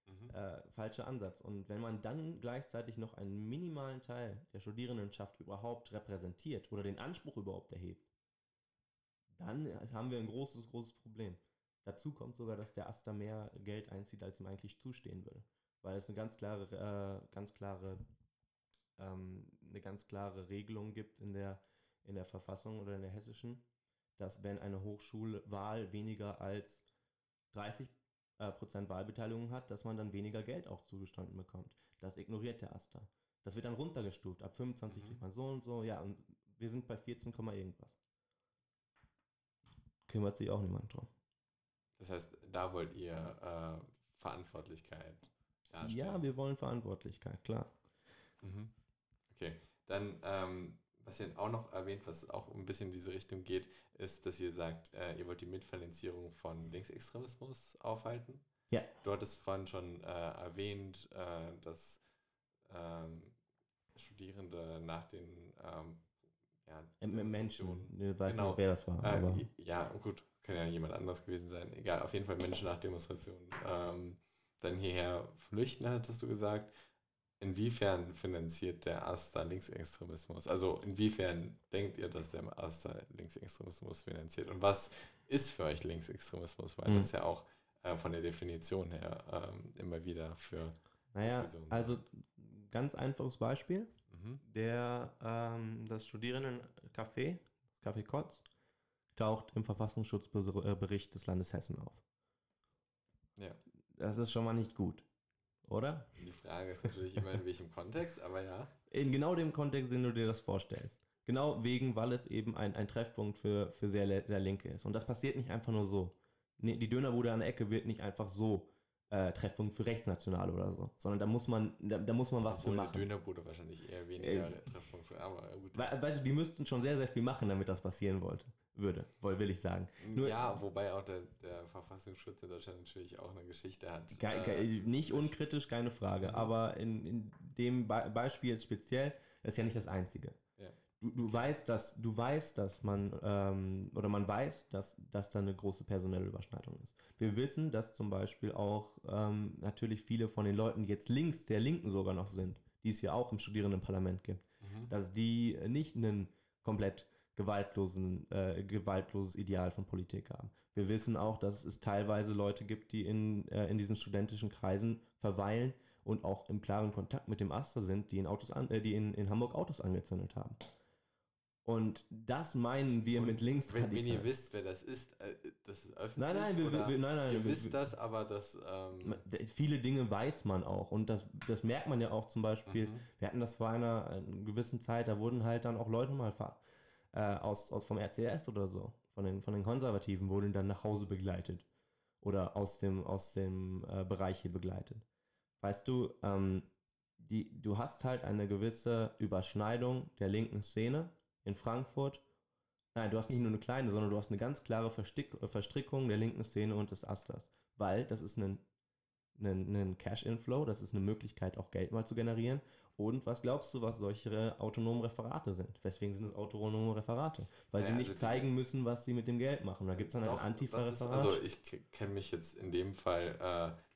mhm. äh, falsche Ansatz. Und wenn man dann gleichzeitig noch einen minimalen Teil der Studierendenschaft überhaupt repräsentiert oder den Anspruch überhaupt erhebt, dann haben wir ein großes, großes Problem. Dazu kommt sogar, dass der Aster mehr Geld einzieht, als ihm eigentlich zustehen würde. Weil es eine ganz klare, äh, ganz klare, ähm, eine ganz klare Regelung gibt in der, in der Verfassung oder in der hessischen, dass wenn eine Hochschulwahl weniger als 30 äh, Prozent Wahlbeteiligung hat, dass man dann weniger Geld auch zugestanden bekommt. Das ignoriert der Aster. Das wird dann runtergestuft. Ab 25 Mhm. kriegt man so und so. Ja, und wir sind bei 14, Komma irgendwas. Kümmert sich auch niemand drum. Das heißt, da wollt ihr äh, Verantwortlichkeit darstellen. Ja, wir wollen Verantwortlichkeit, klar. Mhm. Okay, dann, ähm, was ihr auch noch erwähnt, was auch ein bisschen in diese Richtung geht, ist, dass ihr sagt, äh, ihr wollt die Mitfinanzierung von Linksextremismus aufhalten. Ja. Du hattest vorhin schon äh, erwähnt, äh, dass ähm, Studierende nach den ähm, ja, Menschen, ich weiß Genau. nicht, wer das war. aber äh, ja, gut, kann ja jemand anders gewesen sein. Egal, auf jeden Fall Menschen nach Demonstrationen ähm, dann hierher flüchten, hattest du gesagt. Inwiefern finanziert der Aster Linksextremismus? Also inwiefern denkt ihr, dass der Aster Linksextremismus finanziert? Und was ist für euch Linksextremismus? Weil Hm. das ja auch äh, von der Definition her ähm, immer wieder für... naja, Diskussion. also ganz einfaches Beispiel. Mhm. Der, ähm, das Studierendencafé, das Café Kotz, taucht im Verfassungsschutzbericht des Landes Hessen auf. Ja. Das ist schon mal nicht gut, oder? Die Frage ist natürlich immer, in welchem Kontext, aber ja. In genau dem Kontext, den du dir das vorstellst. Genau wegen, weil es eben ein, ein Treffpunkt für, für sehr, sehr Linke ist. Und das passiert nicht einfach nur so. Nee, die Dönerbude an der Ecke wird nicht einfach so äh, Treffpunkt für Rechtsnationale oder so, sondern da muss man, da, da muss man was Obwohl für eine machen. Dönerbude wahrscheinlich eher weniger Äh, Treffpunkt für, aber gut. We weißt du, die müssten schon sehr, sehr viel machen, damit das passieren wollte, würde, will ich sagen. Nur- ja, wobei auch der, der Verfassungsschutz in Deutschland natürlich auch eine Geschichte hat. Ke ke Äh, nicht unkritisch, keine Frage. Aber in, in dem Be Beispiel jetzt speziell, das ist ja nicht das Einzige. Ja. du, du weißt, dass du weißt, dass man ähm, oder man weiß, dass, dass da eine große personelle Überschneidung ist. Wir wissen, dass zum Beispiel auch ähm, natürlich viele von den Leuten, die jetzt links der Linken sogar noch sind, die es ja auch im Studierendenparlament gibt, Mhm. dass die nicht einen komplett gewaltlosen, äh, gewaltloses Ideal von Politik haben. Wir wissen auch, dass es teilweise Leute gibt, die in, äh, in diesen studentischen Kreisen verweilen und auch im klaren Kontakt mit dem Aster sind, die in, Autos an, äh, die in, in Hamburg Autos angezündet haben. Und das meinen wir Und mit links Wenn, wenn ihr wisst, wer das ist, äh, das ist öffentlich. Nein, nein, wir, wir, nein, nein, ihr wir, wisst das, aber das. Ähm, Viele Dinge weiß man auch und das, das merkt man ja auch zum Beispiel. Mhm. Wir hatten das vor einer, einer gewissen Zeit, da wurden halt dann auch Leute mal ver- äh, aus, aus vom RCS oder so, von den, von den Konservativen, wurden dann nach Hause begleitet oder aus dem, aus dem äh, Bereich hier begleitet. Weißt du, ähm, die, du hast halt eine gewisse Überschneidung der linken Szene in Frankfurt. Nein, du hast nicht nur eine kleine, sondern du hast eine ganz klare Verstick äh, Verstrickung der linken Szene und des Asters. Weil das ist ein, ein, ein Cash-Inflow, das ist eine Möglichkeit, auch Geld mal zu generieren. Und was glaubst du, was solche autonomen Referate sind? Weswegen sind es autonome Referate? Weil Naja, sie nicht also zeigen müssen, was sie mit dem Geld machen. Da gibt es dann ein Doch, ist- Antifa-Referat. Also ich kenne mich jetzt in dem Fall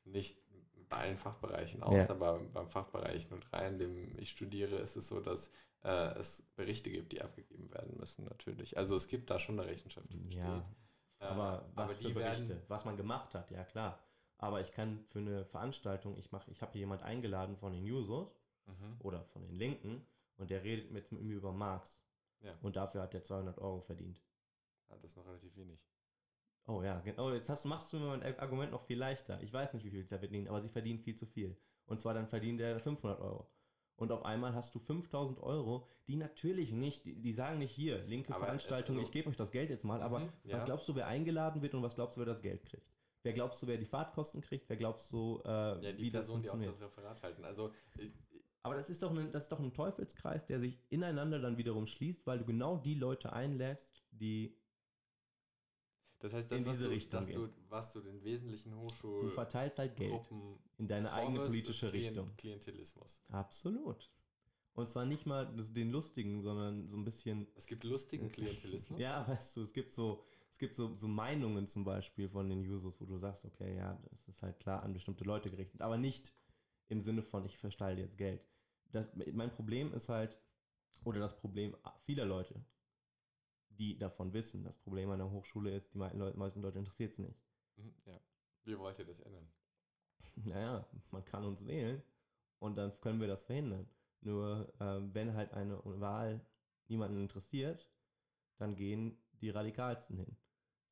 äh, nicht bei allen Fachbereichen aus, Ja. aber beim Fachbereich 03, in dem ich studiere, ist es so, dass äh, es Berichte gibt, die abgegeben werden müssen, natürlich. Also es gibt da schon eine Rechenschaft, die besteht. ja, Äh, aber was aber für die Berichte? werden, was man gemacht hat, ja klar. Aber ich kann für eine Veranstaltung, ich mache, ich habe hier jemand eingeladen von den Jusos mhm. oder von den Linken und der redet mit mir über Marx. Ja. Und dafür hat er 200 Euro verdient. Ja, das ist noch relativ wenig. Oh ja, genau. Jetzt hast, machst du mir mein Argument noch viel leichter. Ich weiß nicht, wie viel sie verdienen, aber sie verdienen viel zu viel. Und zwar dann verdient er 500 Euro. Und auf einmal hast du 5000 Euro, die natürlich nicht, die, die sagen nicht hier, linke Aber Veranstaltung, also- ich gebe euch das Geld jetzt mal, aber Mhm, ja. was glaubst du, wer eingeladen wird und was glaubst du, wer das Geld kriegt? Wer glaubst du, wer die Fahrtkosten kriegt? Wer glaubst du, äh, Ja, die wie das Personen, die auch funktioniert? das Referat halten. Also ich, Aber das ist, doch ein, das ist doch ein Teufelskreis, der sich ineinander dann wiederum schließt, weil du genau die Leute einlädst, die das heißt, In das, was, diese du, Richtung dass du, gehen. was du den wesentlichen du Hochschulgruppen verteilst halt Geld in deine eigene politische Richtung. Klientelismus. Absolut. Und zwar nicht mal den lustigen, sondern so ein bisschen. Es gibt lustigen Klientelismus. <laughs> Ja, weißt du, es gibt so, es gibt so, so Meinungen zum Beispiel von den Users, wo du sagst, okay, ja, das ist halt klar an bestimmte Leute gerichtet, aber nicht im Sinne von, ich versteile jetzt Geld. Das, mein Problem ist halt, oder das Problem vieler Leute, die davon wissen, das Problem an der Hochschule ist, die meisten Leute, interessiert es nicht. Mhm, ja. Wie wollt ihr das ändern? Naja, man kann uns wählen und dann können wir das verhindern. Nur ähm, wenn halt eine Wahl niemanden interessiert, dann gehen die Radikalsten hin.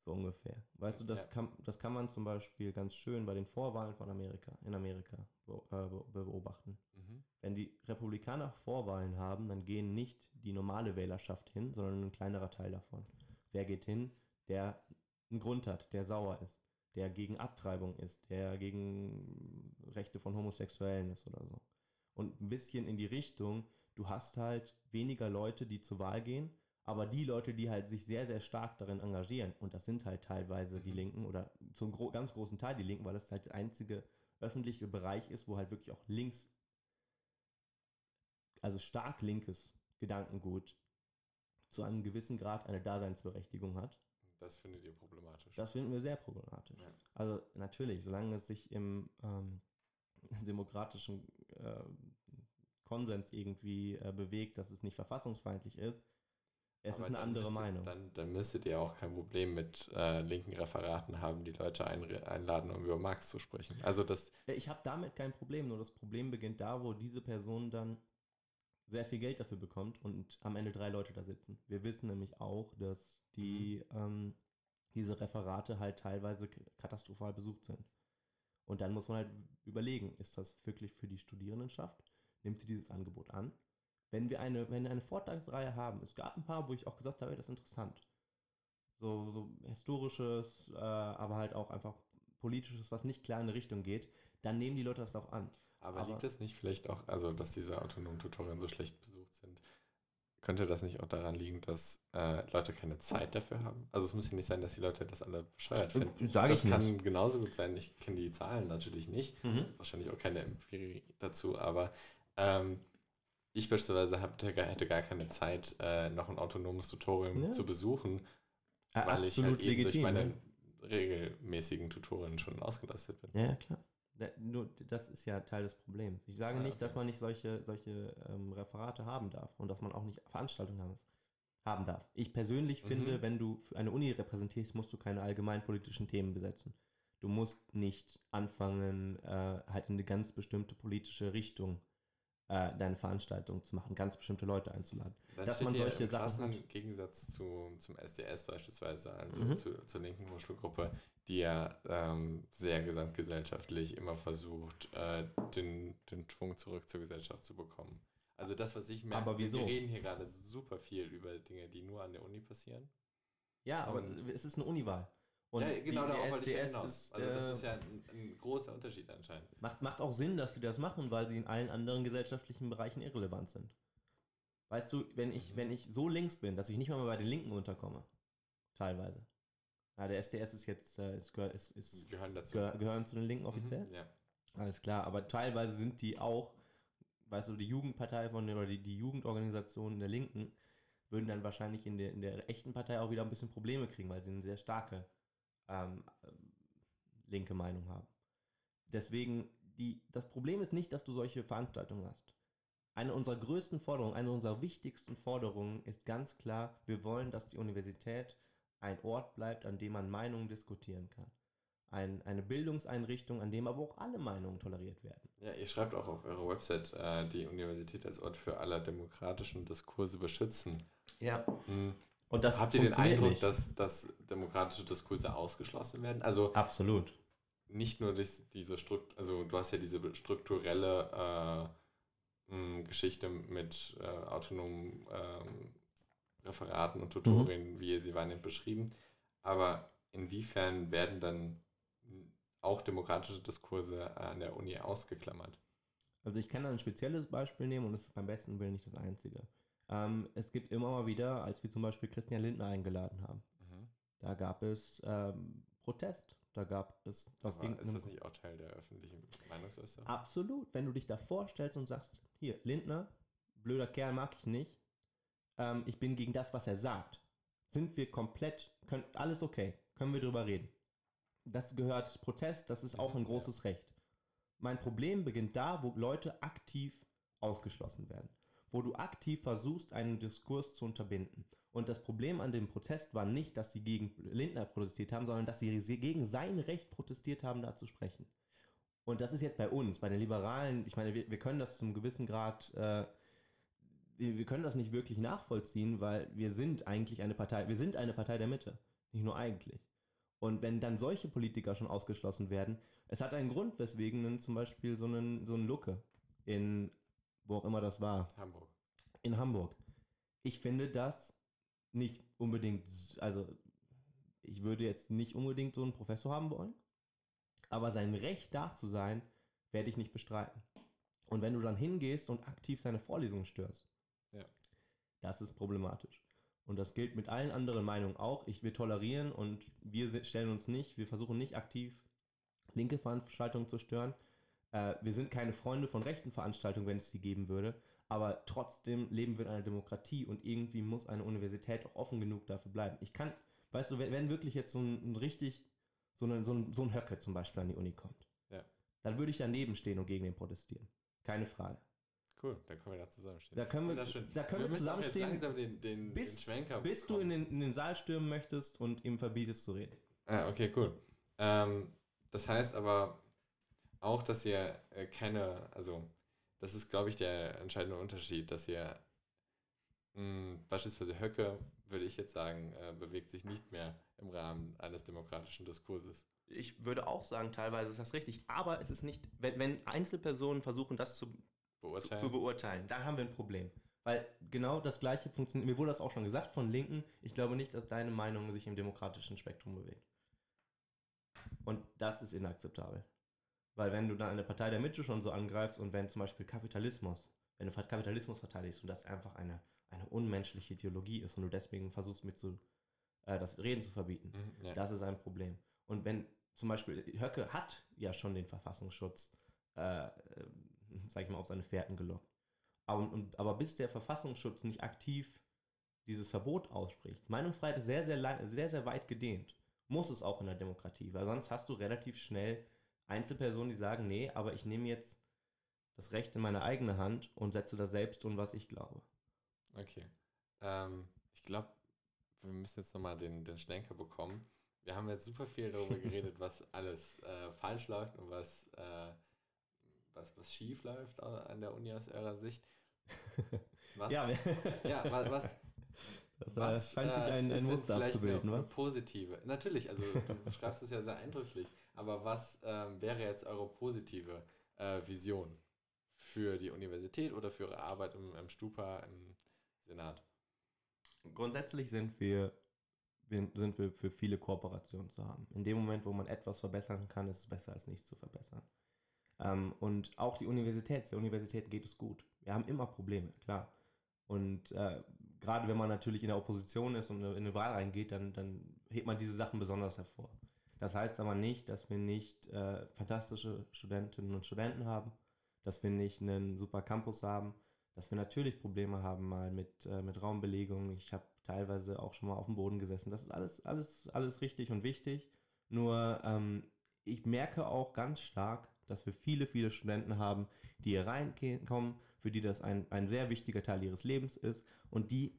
So ungefähr. Weißt du, das, Ja. kann, das kann man zum Beispiel ganz schön bei den Vorwahlen von Amerika, in Amerika äh, be- beobachten. Mhm. Wenn die Republikaner Vorwahlen haben, dann gehen nicht die normale Wählerschaft hin, sondern ein kleinerer Teil davon. Wer geht hin? Der einen Grund hat, der sauer ist, der gegen Abtreibung ist, der gegen Rechte von Homosexuellen ist oder so. Und ein bisschen in die Richtung, du hast halt weniger Leute, die zur Wahl gehen, aber die Leute, die halt sich sehr, sehr stark darin engagieren, und das sind halt teilweise die Mhm. Linken oder zum gro ganz großen Teil die Linken, weil das halt der einzige öffentliche Bereich ist, wo halt wirklich auch links also stark linkes Gedankengut zu einem gewissen Grad eine Daseinsberechtigung hat. Das findet ihr problematisch. Das finden wir sehr problematisch. Ja. Also natürlich, solange es sich im ähm, demokratischen äh, Konsens irgendwie äh, bewegt, dass es nicht verfassungsfeindlich ist, es Aber ist eine andere müsstet, Meinung. Dann, dann müsstet ihr auch kein Problem mit äh, linken Referaten haben, die Leute einre- einladen, um über Marx zu sprechen. Also das, Ich habe damit kein Problem, nur das Problem beginnt da, wo diese Person dann sehr viel Geld dafür bekommt und am Ende drei Leute da sitzen. Wir wissen nämlich auch, dass die, ähm, diese Referate halt teilweise katastrophal besucht sind. Und dann muss man halt überlegen, ist das wirklich für die Studierendenschaft? Nimmt sie dieses Angebot an? Wenn wir eine, wenn wir eine Vortragsreihe haben, es gab ein paar, wo ich auch gesagt habe, das ist interessant. So, so historisches, äh, aber halt auch einfach politisches, was nicht klar in eine Richtung geht, dann nehmen die Leute das auch an. aber, Aber- liegt es nicht vielleicht auch, also dass diese autonomen Tutorien so schlecht besucht sind, könnte das nicht auch daran liegen, dass äh, Leute keine Zeit dafür haben? Also es muss ja nicht sein, dass die Leute das alle bescheuert finden. Sag das ich kann genauso gut sein. Ich kenne die Zahlen natürlich nicht. Mhm. Wahrscheinlich auch keine Empirie dazu, aber ähm, ich beispielsweise hätte gar keine Zeit, äh, noch ein autonomes Tutorium Ja. zu besuchen, Ja, weil ich halt eben durch legitim, meine ne? regelmäßigen Tutorien schon ausgelastet bin. Ja, ja, klar. Nur, das ist ja Teil des Problems. Ich sage Ah, nicht, dass okay. man nicht solche, solche ähm, Referate haben darf und dass man auch nicht Veranstaltungen haben, haben darf. Ich persönlich Mhm. finde, wenn du für eine Uni repräsentierst, musst du keine allgemeinpolitischen Themen besetzen. Du musst nicht anfangen, äh, halt in eine ganz bestimmte politische Richtung äh, deine Veranstaltung zu machen, ganz bestimmte Leute einzuladen. Das Dass man solche im Sachen hat. Gegensatz zu, zum SDS beispielsweise, also Mhm. zu, zur linken Hochschulgruppe, die ja ähm, sehr gesamtgesellschaftlich immer versucht, äh, den, den Schwung zurück zur Gesellschaft zu bekommen. Also das, was ich merke, wir reden hier gerade super viel über Dinge, die nur an der Uni passieren. Ja, aber Und- es ist eine Uniwahl. Und ja, genau darauf wollte ich ja hinaus. ist, also das äh, ist ja ein, ein großer Unterschied anscheinend. Macht, macht auch Sinn, dass sie das machen, weil sie in allen anderen gesellschaftlichen Bereichen irrelevant sind. Weißt du, wenn ich, Mhm. wenn ich so links bin, dass ich nicht mal bei den Linken unterkomme, teilweise. Ja, der SDS ist jetzt, äh, ist, ist, ist, gehören dazu. gehör, gehören zu den Linken offiziell. Mhm, ja. Alles klar, aber teilweise sind die auch, weißt du, die Jugendpartei von oder die, die Jugendorganisationen der Linken würden dann wahrscheinlich in der, in der echten Partei auch wieder ein bisschen Probleme kriegen, weil sie eine sehr starke ähm, linke Meinung haben. Deswegen, die, das Problem ist nicht, dass du solche Veranstaltungen hast. Eine unserer größten Forderungen, eine unserer wichtigsten Forderungen ist ganz klar, wir wollen, dass die Universität ein Ort bleibt, an dem man Meinungen diskutieren kann. Ein, eine Bildungseinrichtung, an dem aber auch alle Meinungen toleriert werden. Ja, ihr schreibt auch auf eurer Website, äh, die Universität als Ort für alle demokratischen Diskurse beschützen. Ja. Hm. Und das Habt ihr den Eindruck, nicht. dass, dass demokratische Diskurse ausgeschlossen werden? Also Absolut. nicht nur durch diese Strukt also du hast ja diese strukturelle äh, Geschichte mit äh, autonomen ähm, Referaten und Tutorien, wie ihr sie wahrnehmt, beschrieben. Aber inwiefern werden dann auch demokratische Diskurse an der Uni ausgeklammert? Also ich kann da ein spezielles Beispiel nehmen und es ist beim besten Willen nicht das einzige. Ähm, es gibt immer mal wieder, als wir zum Beispiel Christian Lindner eingeladen haben, Mhm. da gab es ähm, Protest. Da gab es aus Aber ist das nicht auch Teil der öffentlichen Meinungsäußerung? Absolut. Wenn du dich da vorstellst und sagst, hier, Lindner, blöder Kerl mag ich nicht, ähm, ich bin gegen das, was er sagt, sind wir komplett, können, alles okay, können wir drüber reden. Das gehört Protest, das ist auch Mhm, ein großes Recht. Mein Problem beginnt da, wo Leute aktiv ausgeschlossen werden. Wo du aktiv versuchst, einen Diskurs zu unterbinden. Und das Problem an dem Protest war nicht, dass sie gegen Lindner protestiert haben, sondern dass sie gegen sein Recht protestiert haben, da zu sprechen. Und das ist jetzt bei uns, bei den Liberalen, ich meine, wir, wir können das zum gewissen Grad, äh, wir, wir können das nicht wirklich nachvollziehen, weil wir sind eigentlich eine Partei, wir sind eine Partei der Mitte, nicht nur eigentlich. Und wenn dann solche Politiker schon ausgeschlossen werden, es hat einen Grund, weswegen zum Beispiel so einen, so ein Lucke in, wo auch immer das war, Hamburg. in Hamburg. Ich finde das nicht unbedingt, also ich würde jetzt nicht unbedingt so einen Professor haben wollen, aber sein Recht da zu sein, werde ich nicht bestreiten. Und wenn du dann hingehst und aktiv seine Vorlesung störst, Ja. das ist problematisch. Und das gilt mit allen anderen Meinungen auch. Ich, wir tolerieren und wir stellen uns nicht, wir versuchen nicht aktiv linke Veranstaltungen zu stören. Äh, wir sind keine Freunde von rechten Veranstaltungen, wenn es die geben würde. Aber trotzdem leben wir in einer Demokratie und irgendwie muss eine Universität auch offen genug dafür bleiben. Ich kann, weißt du, wenn, wenn wirklich jetzt so ein, ein richtig, so, eine, so, ein, so ein Höcke zum Beispiel an die Uni kommt, Ja. dann würde ich daneben stehen und gegen den protestieren. Keine Frage. Cool, da können wir da zusammenstehen. Da können wir- da können wir jetzt zusammenstehen, langsam den, den, den Bis, Schwenker bis du in den, in den Saal stürmen möchtest und ihm verbietest zu reden. Ah, okay, cool. Ähm, das heißt aber auch, dass ihr äh, keine, also das ist, glaube ich, der entscheidende Unterschied, dass ihr mh, beispielsweise Höcke, würde ich jetzt sagen, äh, bewegt sich nicht mehr im Rahmen eines demokratischen Diskurses. Ich würde auch sagen, teilweise ist das richtig, aber es ist nicht, wenn, wenn Einzelpersonen versuchen, das zu, zu, Beurteilen. zu beurteilen, dann haben wir ein Problem. Weil genau das Gleiche funktioniert, mir wurde das auch schon gesagt von Linken, ich glaube nicht, dass deine Meinung sich im demokratischen Spektrum bewegt. Und das ist inakzeptabel. Weil wenn du dann eine Partei der Mitte schon so angreifst und wenn zum Beispiel Kapitalismus, wenn du Kapitalismus verteidigst und das einfach eine, eine unmenschliche Ideologie ist und du deswegen versuchst mit zu, äh, das Reden zu verbieten, Mhm, ja. das ist ein Problem. Und wenn zum Beispiel Höcke hat ja schon den Verfassungsschutz, äh, äh, sag ich mal, auf seine Fährten gelockt. Aber, und, aber bis der Verfassungsschutz nicht aktiv dieses Verbot ausspricht, Meinungsfreiheit ist sehr, sehr, sehr, sehr weit gedehnt. Muss es auch in der Demokratie, weil sonst hast du relativ schnell Einzelpersonen, die sagen, nee, aber ich nehme jetzt das Recht in meine eigene Hand und setze da selbst um, was ich glaube. Okay. Ähm, ich glaube, wir müssen jetzt nochmal den, den Schlenker bekommen. Wir haben jetzt super viel darüber <laughs> geredet, was alles äh, falsch läuft und was, äh, was, was schief läuft an der Uni aus eurer Sicht. <laughs> Was, ja, <laughs> ja, was, was, das was scheint sich ein, äh, ein Muster abzubilden, was? positive. Natürlich, also du beschreibst es ja sehr eindrücklich, aber was ähm, wäre jetzt eure positive äh, Vision für die Universität oder für eure Arbeit im, im Stupa, im Senat? Grundsätzlich sind wir, sind wir für viele Kooperationen zu haben. In dem Moment, wo man etwas verbessern kann, ist es besser als nichts zu verbessern. Ähm, und auch die Universität, der Universität geht es gut. Wir haben immer Probleme, klar. Und äh, gerade wenn man natürlich in der Opposition ist und in eine Wahl reingeht, dann, dann hebt man diese Sachen besonders hervor. Das heißt aber nicht, dass wir nicht äh, fantastische Studentinnen und Studenten haben, dass wir nicht einen super Campus haben, dass wir natürlich Probleme haben mal mit, äh, mit Raumbelegung. Ich habe teilweise auch schon mal auf dem Boden gesessen. Das ist alles, alles, alles richtig und wichtig. Nur ähm, ich merke auch ganz stark, dass wir viele, viele Studenten haben, die hier reinkommen, für die das ein, ein sehr wichtiger Teil ihres Lebens ist und die,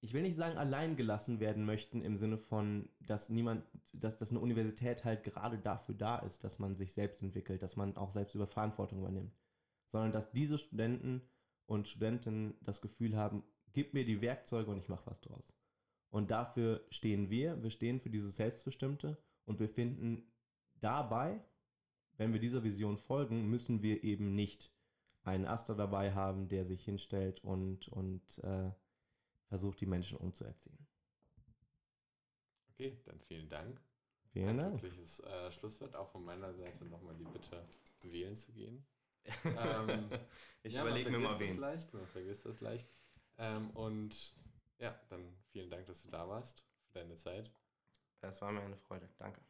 ich will nicht sagen, allein gelassen werden möchten im Sinne von, dass niemand, dass, dass eine Universität halt gerade dafür da ist, dass man sich selbst entwickelt, dass man auch selbst über Verantwortung übernimmt, sondern dass diese Studenten und Studentinnen das Gefühl haben, gib mir die Werkzeuge und ich mache was draus. Und dafür stehen wir, wir stehen für dieses Selbstbestimmte. Und wir finden dabei wenn wir dieser Vision folgen, müssen wir eben nicht einen Aster dabei haben, der sich hinstellt und, und äh, versucht, die Menschen umzuerziehen. Okay, dann vielen Dank. Vielen Dank. Ein glückliches äh, Schlusswort. Auch von meiner Seite nochmal die Bitte, wählen zu gehen. <laughs> ähm, ich ja, überlege mir mal wen. Das leicht, man vergisst das leicht. Ähm, und ja, dann vielen Dank, dass du da warst, für deine Zeit. Es war mir eine Freude. Danke.